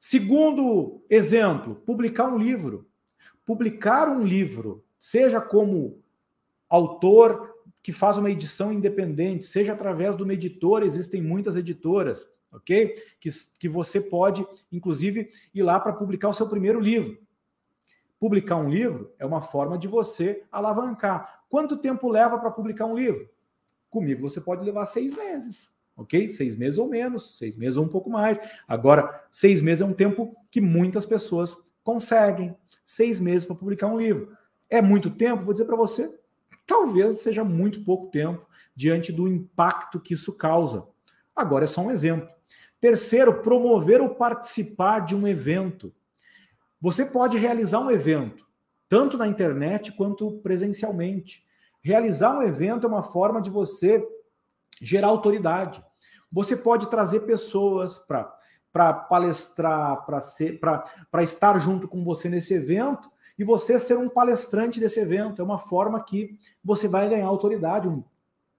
Segundo exemplo, publicar um livro. Publicar um livro, seja como autor que faz uma edição independente, seja através de uma editora, existem muitas editoras, ok? Que, que você pode, inclusive, ir lá para publicar o seu primeiro livro. Publicar um livro é uma forma de você alavancar. Quanto tempo leva para publicar um livro? Comigo você pode levar seis meses, ok? Seis meses ou menos, seis meses ou um pouco mais. Agora, seis meses é um tempo que muitas pessoas conseguem. Seis meses para publicar um livro. É muito tempo? Vou dizer para você, talvez seja muito pouco tempo diante do impacto que isso causa. Agora é só um exemplo. Terceiro, promover ou participar de um evento. Você pode realizar um evento, tanto na internet quanto presencialmente. Realizar um evento é uma forma de você gerar autoridade. Você pode trazer pessoas para para palestrar, para estar junto com você nesse evento e você ser um palestrante desse evento. É uma forma que você vai ganhar autoridade. Um,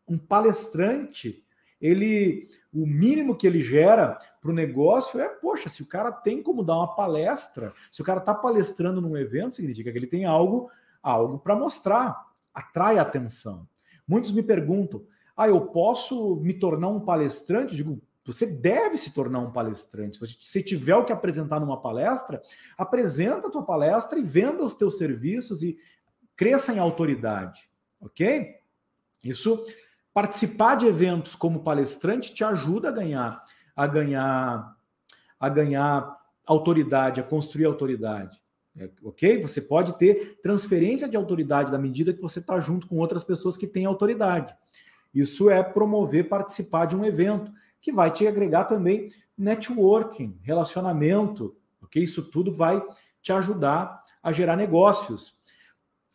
um palestrante ele o mínimo que ele gera para o negócio é, poxa, se o cara tem como dar uma palestra, se o cara está palestrando num evento, significa que ele tem algo, algo para mostrar, atrai atenção. Muitos me perguntam: ah, eu posso me tornar um palestrante? Digo, você deve se tornar um palestrante. Se você tiver o que apresentar numa palestra, apresenta a tua palestra e venda os teus serviços e cresça em autoridade, ok? Isso participar de eventos como palestrante te ajuda a ganhar, a ganhar, a ganhar autoridade, a construir autoridade. É, ok? Você pode ter transferência de autoridade na medida que você está junto com outras pessoas que têm autoridade. Isso é promover participar de um evento que vai te agregar também networking, relacionamento, ok? Isso tudo vai te ajudar a gerar negócios.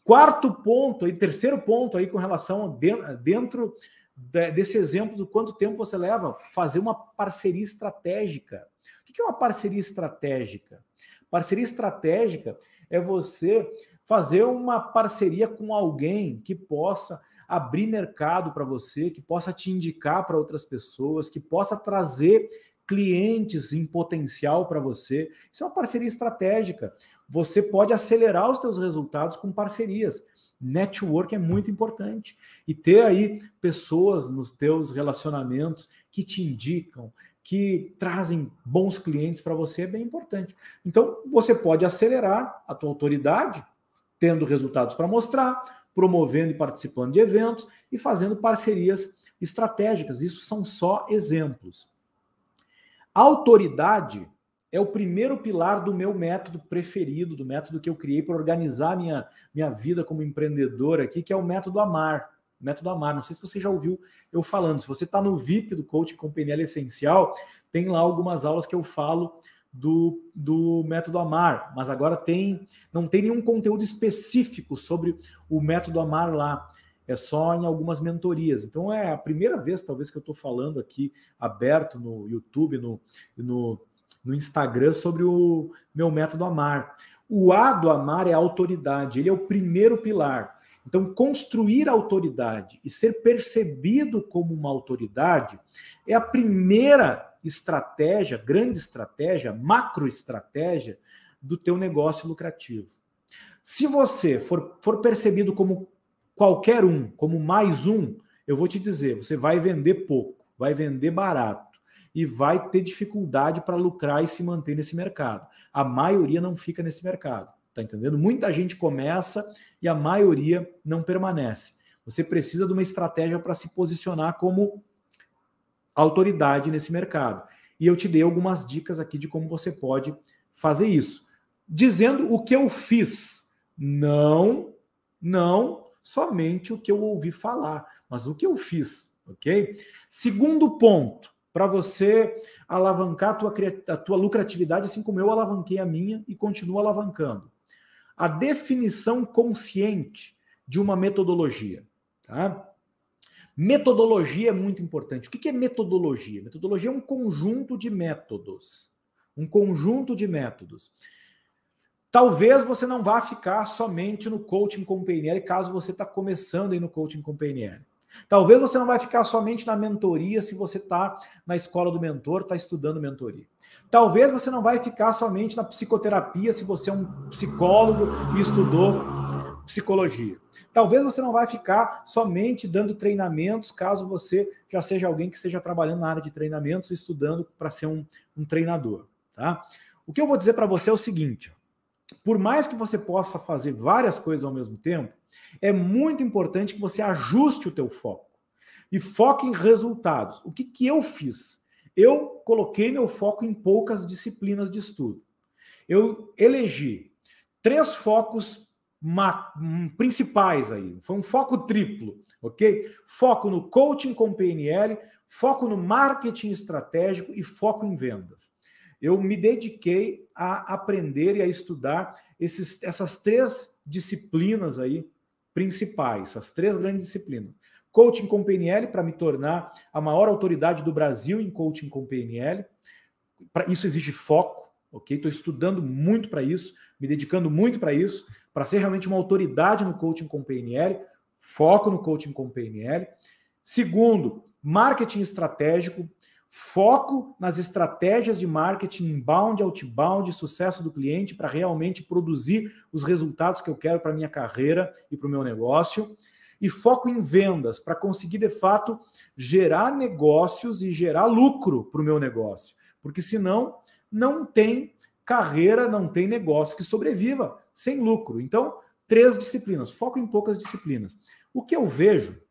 Quarto ponto, e terceiro ponto aí com relação dentro desse exemplo do quanto tempo você leva fazer uma parceria estratégica. O que é uma parceria estratégica? Parceria estratégica é você fazer uma parceria com alguém que possa abrir mercado para você, que possa te indicar para outras pessoas, que possa trazer clientes em potencial para você. Isso é uma parceria estratégica. Você pode acelerar os seus resultados com parcerias. Network é muito importante. E ter aí pessoas nos teus relacionamentos que te indicam, que trazem bons clientes para você é bem importante. Então, você pode acelerar a tua autoridade, tendo resultados para mostrar, promovendo e participando de eventos e fazendo parcerias estratégicas. Isso são só exemplos. Autoridade é o primeiro pilar do meu método preferido, do método que eu criei para organizar minha, minha vida como empreendedor aqui, que é o método Amar. Método Amar. Não sei se você já ouviu eu falando. Se você está no VIP do Coaching com PNL Essencial, tem lá algumas aulas que eu falo do, do método Amar, mas agora tem não tem nenhum conteúdo específico sobre o método Amar lá é só em algumas mentorias. Então é a primeira vez, talvez, que eu estou falando aqui aberto no YouTube, no, no, no Instagram sobre o meu método Amar. O A do Amar é autoridade, ele é o primeiro pilar. Então, construir autoridade e ser percebido como uma autoridade é a primeira estratégia, grande estratégia, macroestratégia do teu negócio lucrativo. Se você for, for percebido como qualquer um, como mais um, eu vou te dizer, você vai vender pouco, vai vender barato e vai ter dificuldade para lucrar e se manter nesse mercado. A maioria não fica nesse mercado, tá entendendo? Muita gente começa e a maioria não permanece. Você precisa de uma estratégia para se posicionar como autoridade nesse mercado. E eu te dei algumas dicas aqui de como você pode fazer isso. Dizendo o que eu fiz. Não, não somente o que eu ouvi falar, mas o que eu fiz, ok? Segundo ponto, para você alavancar a tua, a tua lucratividade, assim como eu alavanquei a minha e continuo alavancando. A definição consciente de uma metodologia. Tá? Metodologia é muito importante. O que é metodologia? Metodologia é um conjunto de métodos. Um conjunto de métodos. Talvez você não vá ficar somente no coaching com PNL, caso você está começando aí no coaching com PNL. Talvez você não vai ficar somente na mentoria se você está na escola do mentor, está estudando mentoria. Talvez você não vai ficar somente na psicoterapia se você é um psicólogo e estudou psicologia. Talvez você não vai ficar somente dando treinamentos, caso você já seja alguém que esteja trabalhando na área de treinamentos, estudando para ser um, um treinador. Tá? O que eu vou dizer para você é o seguinte: por mais que você possa fazer várias coisas ao mesmo tempo, é muito importante que você ajuste o teu foco e foque em resultados. O que, que eu fiz? Eu coloquei meu foco em poucas disciplinas de estudo. Eu elegi três focos principais aí. Foi um foco triplo, ok? Foco no coaching com PNL, foco no marketing estratégico e foco em vendas eu me dediquei a aprender e a estudar esses, essas três disciplinas aí principais, essas três grandes disciplinas. Coaching com PNL para me tornar a maior autoridade do Brasil em coaching com PNL. Isso exige foco, ok? Estou estudando muito para isso, me dedicando muito para isso, para ser realmente uma autoridade no coaching com PNL, foco no coaching com PNL. Segundo, marketing estratégico, Foco nas estratégias de marketing inbound, outbound, sucesso do cliente para realmente produzir os resultados que eu quero para minha carreira e para o meu negócio. E foco em vendas para conseguir de fato gerar negócios e gerar lucro para o meu negócio. Porque senão não tem carreira, não tem negócio que sobreviva sem lucro. Então, três disciplinas, foco em poucas disciplinas. O que eu vejo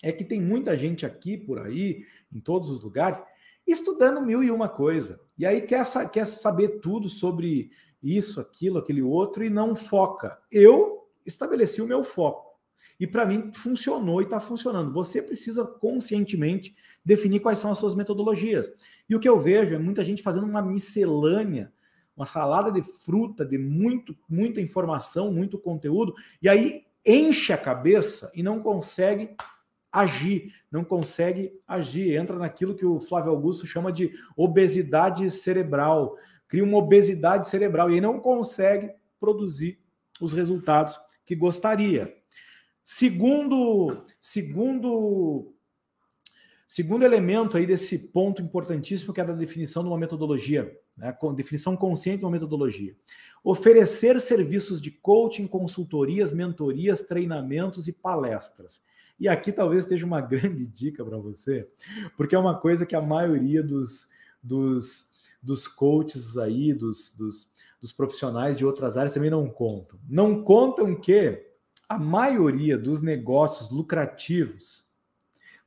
é que tem muita gente aqui por aí em todos os lugares, estudando mil e uma coisa. E aí quer, quer saber tudo sobre isso, aquilo, aquele outro e não foca. Eu estabeleci o meu foco. E para mim funcionou e está funcionando. Você precisa conscientemente definir quais são as suas metodologias. E o que eu vejo é muita gente fazendo uma miscelânea, uma salada de fruta, de muito, muita informação, muito conteúdo, e aí enche a cabeça e não consegue agir, não consegue agir, entra naquilo que o Flávio Augusto chama de obesidade cerebral, cria uma obesidade cerebral e não consegue produzir os resultados que gostaria. Segundo, segundo Segundo elemento aí desse ponto importantíssimo que é da definição de uma metodologia, né? definição consciente de uma metodologia. Oferecer serviços de coaching, consultorias, mentorias, treinamentos e palestras. E aqui talvez esteja uma grande dica para você, porque é uma coisa que a maioria dos, dos, dos coaches aí, dos, dos, dos profissionais de outras áreas também não contam. Não contam que a maioria dos negócios lucrativos,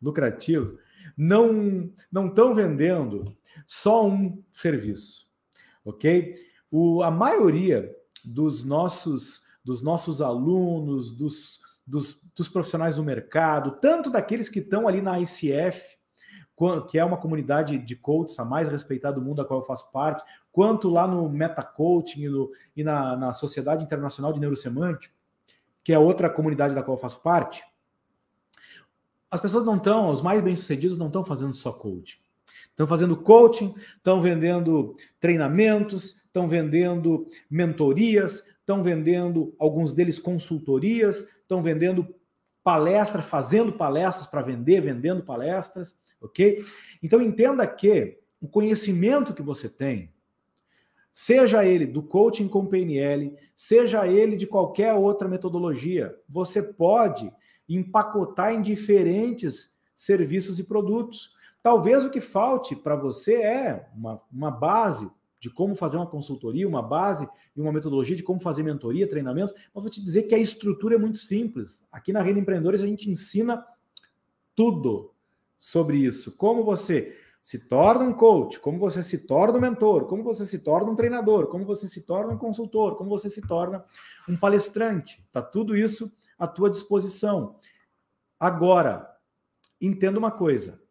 lucrativos, não não estão vendendo só um serviço, ok? O, a maioria dos nossos dos nossos alunos, dos, dos, dos profissionais do mercado, tanto daqueles que estão ali na ICF, que é uma comunidade de coaches a mais respeitada do mundo, da qual eu faço parte, quanto lá no Meta Coaching e, no, e na, na Sociedade Internacional de Neurosemântico, que é outra comunidade da qual eu faço parte, as pessoas não estão, os mais bem-sucedidos não estão fazendo só coaching. Estão fazendo coaching, estão vendendo treinamentos, estão vendendo mentorias, estão vendendo, alguns deles, consultorias, estão vendendo palestras, fazendo palestras para vender, vendendo palestras, ok? Então entenda que o conhecimento que você tem, seja ele do coaching com PNL, seja ele de qualquer outra metodologia, você pode empacotar em diferentes serviços e produtos. Talvez o que falte para você é uma, uma base de como fazer uma consultoria, uma base e uma metodologia de como fazer mentoria, treinamento, mas vou te dizer que a estrutura é muito simples. Aqui na Rede Empreendedores a gente ensina tudo sobre isso. Como você se torna um coach, como você se torna um mentor, como você se torna um treinador, como você se torna um consultor, como você se torna um palestrante. Tá tudo isso à tua disposição. Agora, entenda uma coisa.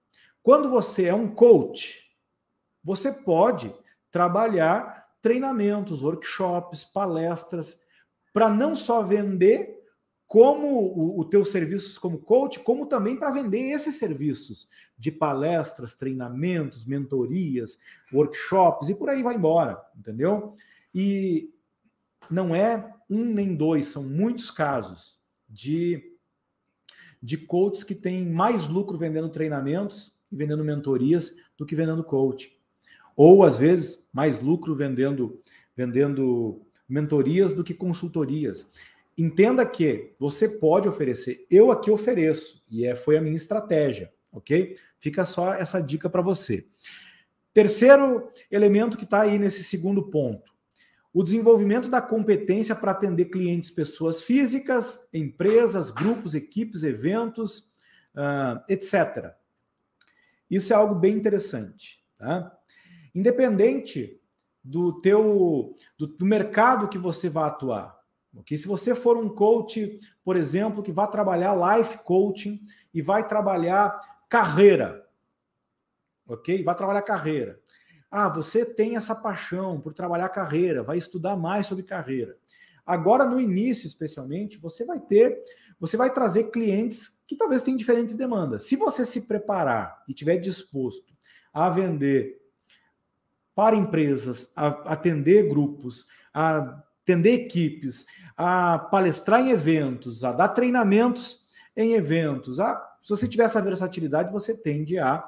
Quando você é um coach, você pode trabalhar treinamentos, workshops, palestras, para não só vender como o, o teu serviços como coach, como também para vender esses serviços de palestras, treinamentos, mentorias, workshops e por aí vai embora, entendeu? E não é um nem dois, são muitos casos de de coaches que têm mais lucro vendendo treinamentos e vendendo mentorias do que vendendo coach. Ou às vezes mais lucro vendendo vendendo mentorias do que consultorias. Entenda que você pode oferecer, eu aqui ofereço, e é, foi a minha estratégia, ok? Fica só essa dica para você. Terceiro elemento que está aí nesse segundo ponto: o desenvolvimento da competência para atender clientes, pessoas físicas, empresas, grupos, equipes, eventos, uh, etc. Isso é algo bem interessante, tá? Independente do teu do, do mercado que você vai atuar, Ok? Se você for um coach, por exemplo, que vai trabalhar life coaching e vai trabalhar carreira, ok? Vai trabalhar carreira. Ah, você tem essa paixão por trabalhar carreira, vai estudar mais sobre carreira. Agora, no início, especialmente, você vai ter, você vai trazer clientes que talvez tenham diferentes demandas. Se você se preparar e tiver disposto a vender para empresas, a atender grupos, a atender equipes, a palestrar em eventos, a dar treinamentos em eventos. A, se você tiver essa versatilidade, você tende a,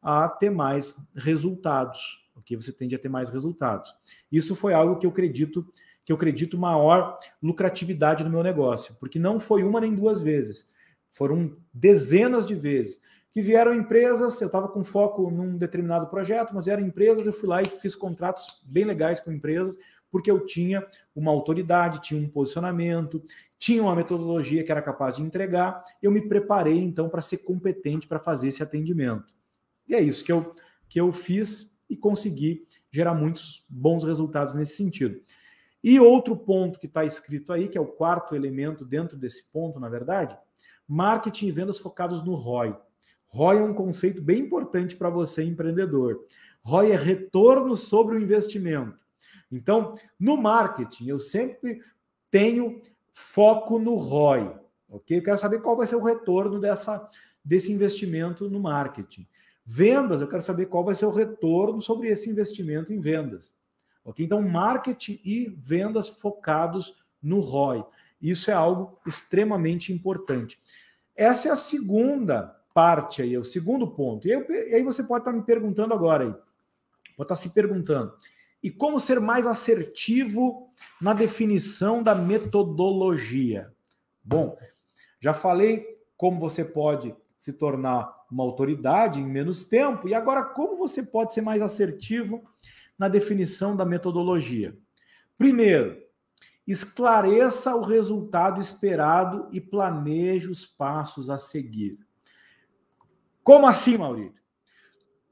a ter mais resultados. Ok? Você tende a ter mais resultados. Isso foi algo que eu acredito que eu acredito maior lucratividade no meu negócio, porque não foi uma nem duas vezes, foram dezenas de vezes que vieram empresas, eu estava com foco num determinado projeto, mas vieram empresas, eu fui lá e fiz contratos bem legais com empresas, porque eu tinha uma autoridade, tinha um posicionamento, tinha uma metodologia que era capaz de entregar. Eu me preparei então para ser competente para fazer esse atendimento. E é isso que eu, que eu fiz e consegui gerar muitos bons resultados nesse sentido. E outro ponto que está escrito aí, que é o quarto elemento dentro desse ponto, na verdade, marketing e vendas focados no ROI. ROI é um conceito bem importante para você, empreendedor. ROI é retorno sobre o investimento. Então, no marketing, eu sempre tenho foco no ROI, ok? Eu quero saber qual vai ser o retorno dessa, desse investimento no marketing. Vendas, eu quero saber qual vai ser o retorno sobre esse investimento em vendas. Ok? Então, marketing e vendas focados no ROI. Isso é algo extremamente importante. Essa é a segunda parte aí, o segundo ponto. E aí, e aí você pode estar me perguntando agora aí, pode estar se perguntando, e como ser mais assertivo na definição da metodologia. Bom, já falei como você pode se tornar uma autoridade em menos tempo, e agora como você pode ser mais assertivo na definição da metodologia. Primeiro, esclareça o resultado esperado e planeje os passos a seguir. Como assim, Maurício?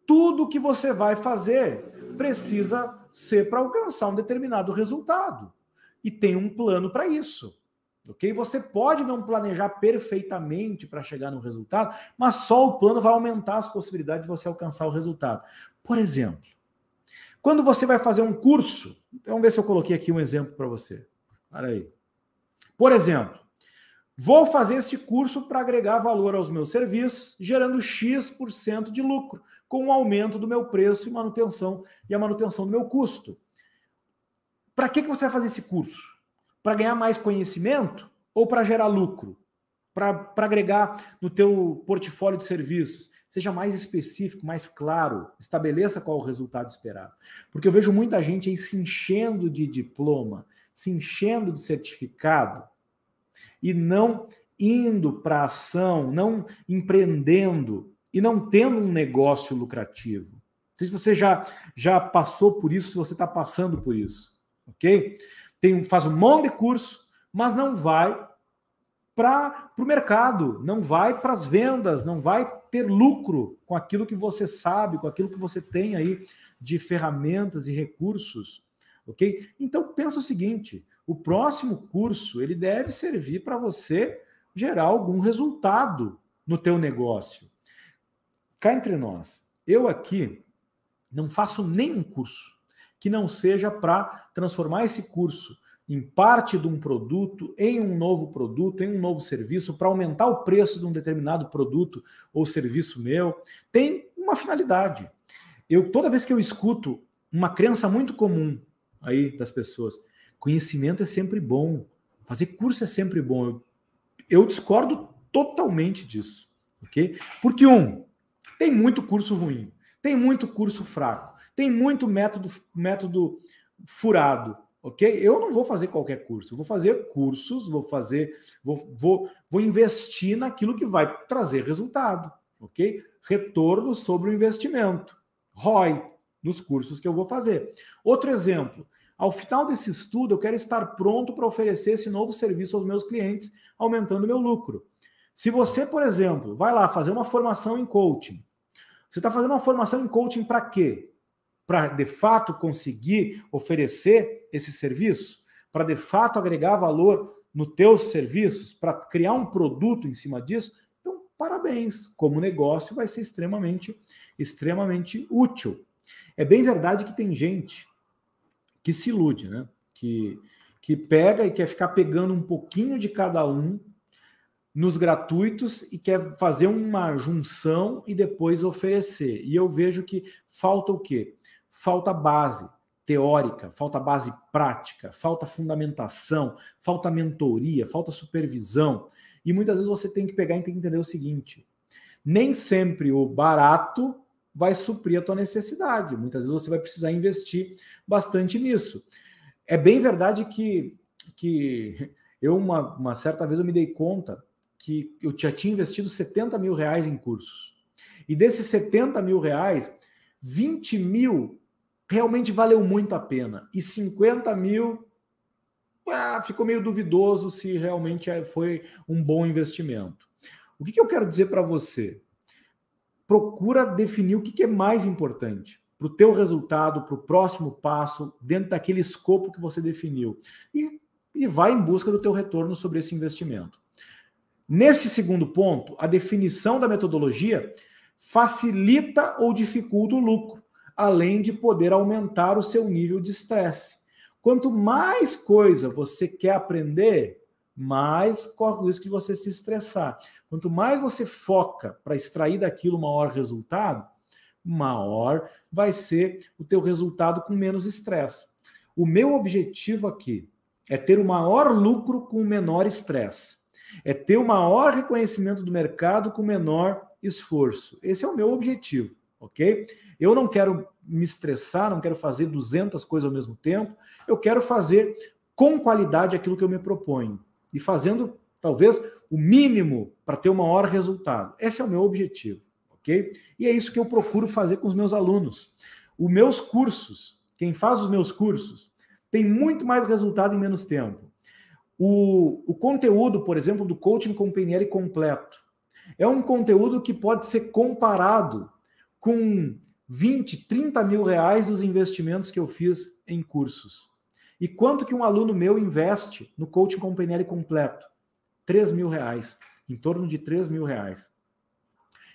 Tudo que você vai fazer precisa ser para alcançar um determinado resultado. E tem um plano para isso. Ok? Você pode não planejar perfeitamente para chegar no resultado, mas só o plano vai aumentar as possibilidades de você alcançar o resultado. Por exemplo, quando você vai fazer um curso, vamos ver se eu coloquei aqui um exemplo para você. Para aí. Por exemplo, Vou fazer este curso para agregar valor aos meus serviços, gerando X% de lucro, com o aumento do meu preço e manutenção e a manutenção do meu custo. Para que, que você vai fazer esse curso? Para ganhar mais conhecimento ou para gerar lucro? Para agregar no teu portfólio de serviços? Seja mais específico, mais claro, estabeleça qual o resultado esperado. Porque eu vejo muita gente aí se enchendo de diploma, se enchendo de certificado e não indo para ação, não empreendendo e não tendo um negócio lucrativo. Não sei se você já, já passou por isso, se você está passando por isso, ok? Tem, faz um monte de curso, mas não vai para o mercado, não vai para as vendas, não vai ter lucro com aquilo que você sabe, com aquilo que você tem aí de ferramentas e recursos, ok? Então pensa o seguinte: o próximo curso ele deve servir para você gerar algum resultado no teu negócio. Cá entre nós, eu aqui não faço nenhum curso que não seja para transformar esse curso em parte de um produto, em um novo produto, em um novo serviço, para aumentar o preço de um determinado produto ou serviço meu, tem uma finalidade. Eu toda vez que eu escuto uma crença muito comum aí das pessoas, conhecimento é sempre bom, fazer curso é sempre bom. Eu, eu discordo totalmente disso, ok? Porque um, tem muito curso ruim, tem muito curso fraco, tem muito método método furado ok? Eu não vou fazer qualquer curso, vou fazer cursos, vou fazer, vou, vou, vou investir naquilo que vai trazer resultado, ok? Retorno sobre o investimento, ROI, nos cursos que eu vou fazer. Outro exemplo, ao final desse estudo, eu quero estar pronto para oferecer esse novo serviço aos meus clientes, aumentando meu lucro. Se você, por exemplo, vai lá fazer uma formação em coaching, você está fazendo uma formação em coaching para quê? Para de fato conseguir oferecer esse serviço, para de fato agregar valor nos teus serviços, para criar um produto em cima disso, então parabéns, como negócio vai ser extremamente extremamente útil. É bem verdade que tem gente que se ilude, né? Que que pega e quer ficar pegando um pouquinho de cada um nos gratuitos e quer fazer uma junção e depois oferecer. E eu vejo que falta o quê? Falta base teórica, falta base prática, falta fundamentação, falta mentoria, falta supervisão. E muitas vezes você tem que pegar e tem que entender o seguinte: nem sempre o barato vai suprir a tua necessidade. Muitas vezes você vai precisar investir bastante nisso. É bem verdade que, que eu, uma, uma certa vez, eu me dei conta que eu já tinha investido 70 mil reais em cursos. E desses 70 mil reais, 20 mil realmente valeu muito a pena. E 50 mil ah, ficou meio duvidoso se realmente é, foi um bom investimento. O que, que eu quero dizer para você? Procura definir o que, que é mais importante para o teu resultado, para o próximo passo, dentro daquele escopo que você definiu. E, e vai em busca do teu retorno sobre esse investimento. Nesse segundo ponto, a definição da metodologia facilita ou dificulta o lucro além de poder aumentar o seu nível de estresse. Quanto mais coisa você quer aprender, mais corre o risco de você se estressar. Quanto mais você foca para extrair daquilo o maior resultado, maior vai ser o teu resultado com menos estresse. O meu objetivo aqui é ter o maior lucro com o menor estresse. É ter o maior reconhecimento do mercado com menor esforço. Esse é o meu objetivo ok? Eu não quero me estressar, não quero fazer 200 coisas ao mesmo tempo, eu quero fazer com qualidade aquilo que eu me proponho e fazendo talvez o mínimo para ter o maior resultado. Esse é o meu objetivo, ok? E é isso que eu procuro fazer com os meus alunos. Os meus cursos, quem faz os meus cursos, tem muito mais resultado em menos tempo. O, o conteúdo, por exemplo, do coaching com PNL completo, é um conteúdo que pode ser comparado com 20, 30 mil reais dos investimentos que eu fiz em cursos. E quanto que um aluno meu investe no coaching com PNL completo? 3 mil reais, em torno de 3 mil reais.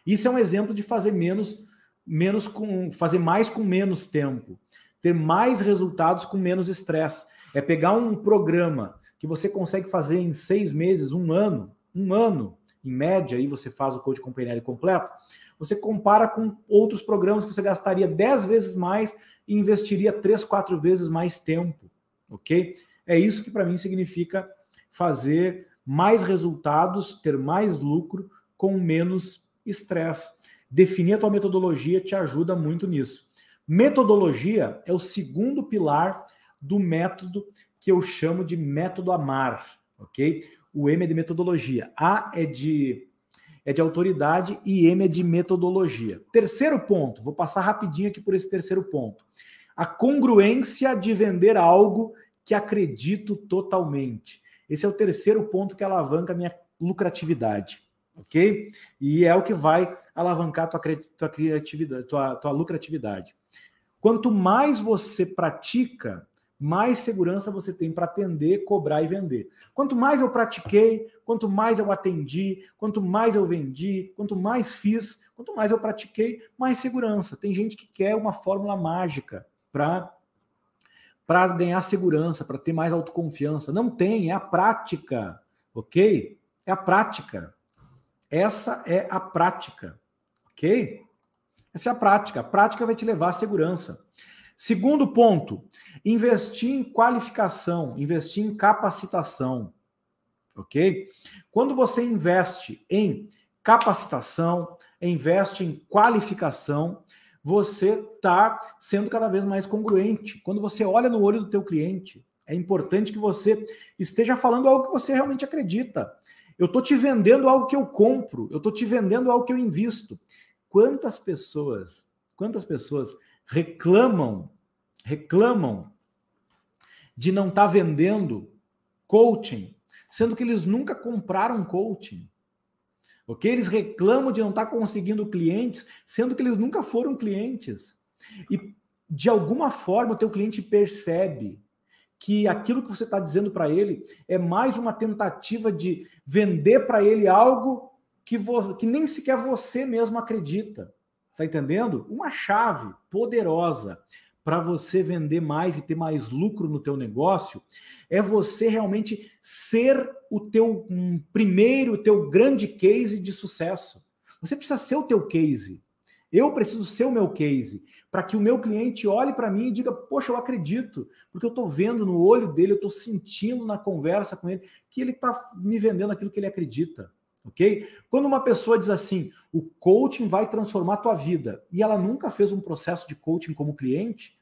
Isso é um exemplo de fazer menos, menos com, fazer mais com menos tempo, ter mais resultados com menos estresse. É pegar um programa que você consegue fazer em seis meses, um ano, um ano, em média, aí você faz o Coach Companheiro completo, você compara com outros programas que você gastaria dez vezes mais e investiria três, quatro vezes mais tempo, ok? É isso que para mim significa fazer mais resultados, ter mais lucro com menos estresse. Definir a tua metodologia te ajuda muito nisso. Metodologia é o segundo pilar do método que eu chamo de método AMAR, ok? O M é de metodologia, A é de é de autoridade e M é de metodologia. Terceiro ponto, vou passar rapidinho aqui por esse terceiro ponto. A congruência de vender algo que acredito totalmente. Esse é o terceiro ponto que alavanca a minha lucratividade, ok? E é o que vai alavancar tua, tua criatividade, tua, tua lucratividade. Quanto mais você pratica, mais segurança você tem para atender, cobrar e vender. Quanto mais eu pratiquei, quanto mais eu atendi, quanto mais eu vendi, quanto mais fiz, quanto mais eu pratiquei, mais segurança. Tem gente que quer uma fórmula mágica para para ganhar segurança, para ter mais autoconfiança. Não tem, é a prática, ok? É a prática. Essa é a prática, ok? Essa é a prática. A prática vai te levar à segurança. Segundo ponto, investir em qualificação, investir em capacitação. Ok? Quando você investe em capacitação, investe em qualificação, você está sendo cada vez mais congruente. Quando você olha no olho do teu cliente, é importante que você esteja falando algo que você realmente acredita. Eu estou te vendendo algo que eu compro, eu estou te vendendo algo que eu invisto. Quantas pessoas, quantas pessoas reclamam, reclamam de não estar tá vendendo coaching, sendo que eles nunca compraram coaching. Ok? Eles reclamam de não estar tá conseguindo clientes, sendo que eles nunca foram clientes. E de alguma forma o teu cliente percebe que aquilo que você está dizendo para ele é mais uma tentativa de vender para ele algo que, você, que nem sequer você mesmo acredita. Tá entendendo? Uma chave poderosa para você vender mais e ter mais lucro no teu negócio é você realmente ser o teu um, primeiro, o teu grande case de sucesso. Você precisa ser o teu case. Eu preciso ser o meu case para que o meu cliente olhe para mim e diga: Poxa, eu acredito, porque eu estou vendo no olho dele, eu estou sentindo na conversa com ele que ele está me vendendo aquilo que ele acredita ok? Quando uma pessoa diz assim, o coaching vai transformar a tua vida, e ela nunca fez um processo de coaching como cliente,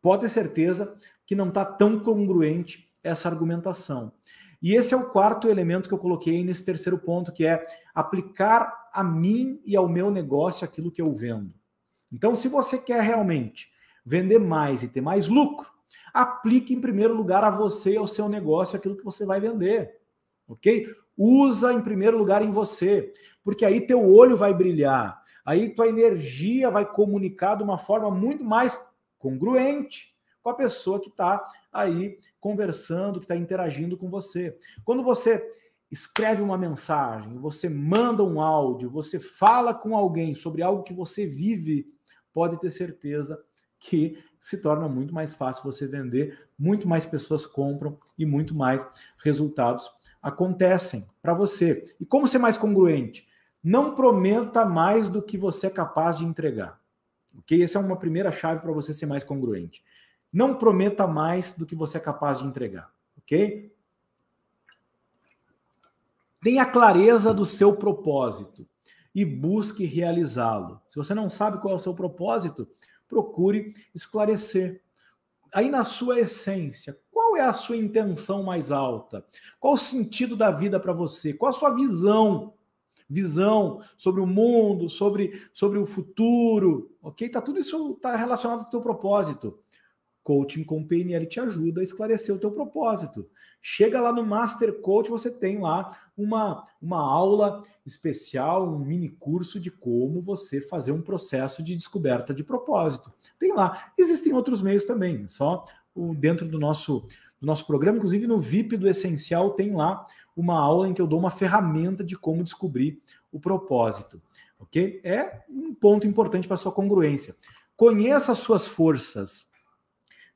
pode ter certeza que não está tão congruente essa argumentação. E esse é o quarto elemento que eu coloquei nesse terceiro ponto, que é aplicar a mim e ao meu negócio aquilo que eu vendo. Então, se você quer realmente vender mais e ter mais lucro, aplique em primeiro lugar a você e ao seu negócio aquilo que você vai vender. Ok? Usa em primeiro lugar em você, porque aí teu olho vai brilhar, aí tua energia vai comunicar de uma forma muito mais congruente com a pessoa que está aí conversando, que está interagindo com você. Quando você escreve uma mensagem, você manda um áudio, você fala com alguém sobre algo que você vive, pode ter certeza que se torna muito mais fácil você vender, muito mais pessoas compram e muito mais resultados acontecem para você. E como ser mais congruente? Não prometa mais do que você é capaz de entregar. Ok? Essa é uma primeira chave para você ser mais congruente. Não prometa mais do que você é capaz de entregar. Ok? Tenha clareza do seu propósito e busque realizá-lo. Se você não sabe qual é o seu propósito, procure esclarecer. Aí, na sua essência, qual é a sua intenção mais alta? Qual o sentido da vida para você? Qual a sua visão? Visão sobre o mundo, sobre, sobre o futuro, ok? Tá tudo isso tá relacionado ao teu propósito. Coaching com PNL te ajuda a esclarecer o teu propósito. Chega lá no Master Coach, você tem lá uma, uma aula especial, um mini curso de como você fazer um processo de descoberta de propósito. Tem lá. Existem outros meios também, só dentro do nosso, do nosso programa, inclusive no VIP do Essencial tem lá uma aula em que eu dou uma ferramenta de como descobrir o propósito, ok? É um ponto importante para sua congruência. Conheça as suas forças.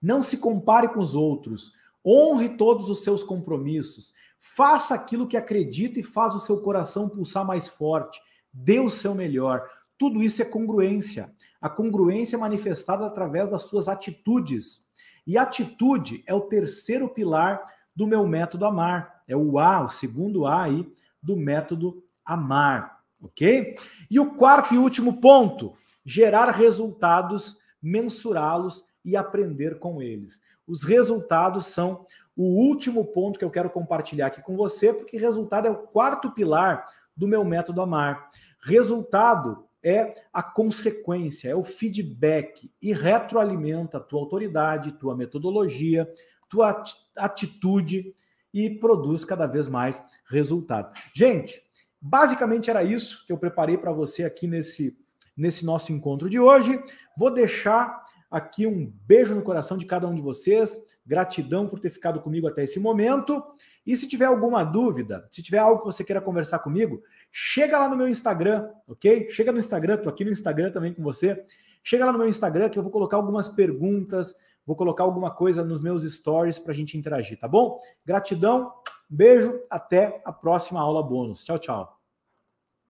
Não se compare com os outros. honre todos os seus compromissos, faça aquilo que acredita e faz o seu coração pulsar mais forte, dê o seu melhor. Tudo isso é congruência. A congruência é manifestada através das suas atitudes. E atitude é o terceiro pilar do meu método amar. É o A, o segundo A aí do método amar, ok? E o quarto e último ponto, gerar resultados, mensurá-los e aprender com eles. Os resultados são o último ponto que eu quero compartilhar aqui com você, porque resultado é o quarto pilar do meu método Amar. Resultado é a consequência, é o feedback e retroalimenta a tua autoridade, tua metodologia, tua atitude e produz cada vez mais resultado. Gente, basicamente era isso que eu preparei para você aqui nesse nesse nosso encontro de hoje. Vou deixar aqui um beijo no coração de cada um de vocês. Gratidão por ter ficado comigo até esse momento. E se tiver alguma dúvida, se tiver algo que você queira conversar comigo, chega lá no meu Instagram, ok? Chega no Instagram, tô aqui no Instagram também com você. Chega lá no meu Instagram que eu vou colocar algumas perguntas, vou colocar alguma coisa nos meus stories para a gente interagir, tá bom? Gratidão, beijo, até a próxima aula bônus. Tchau, tchau.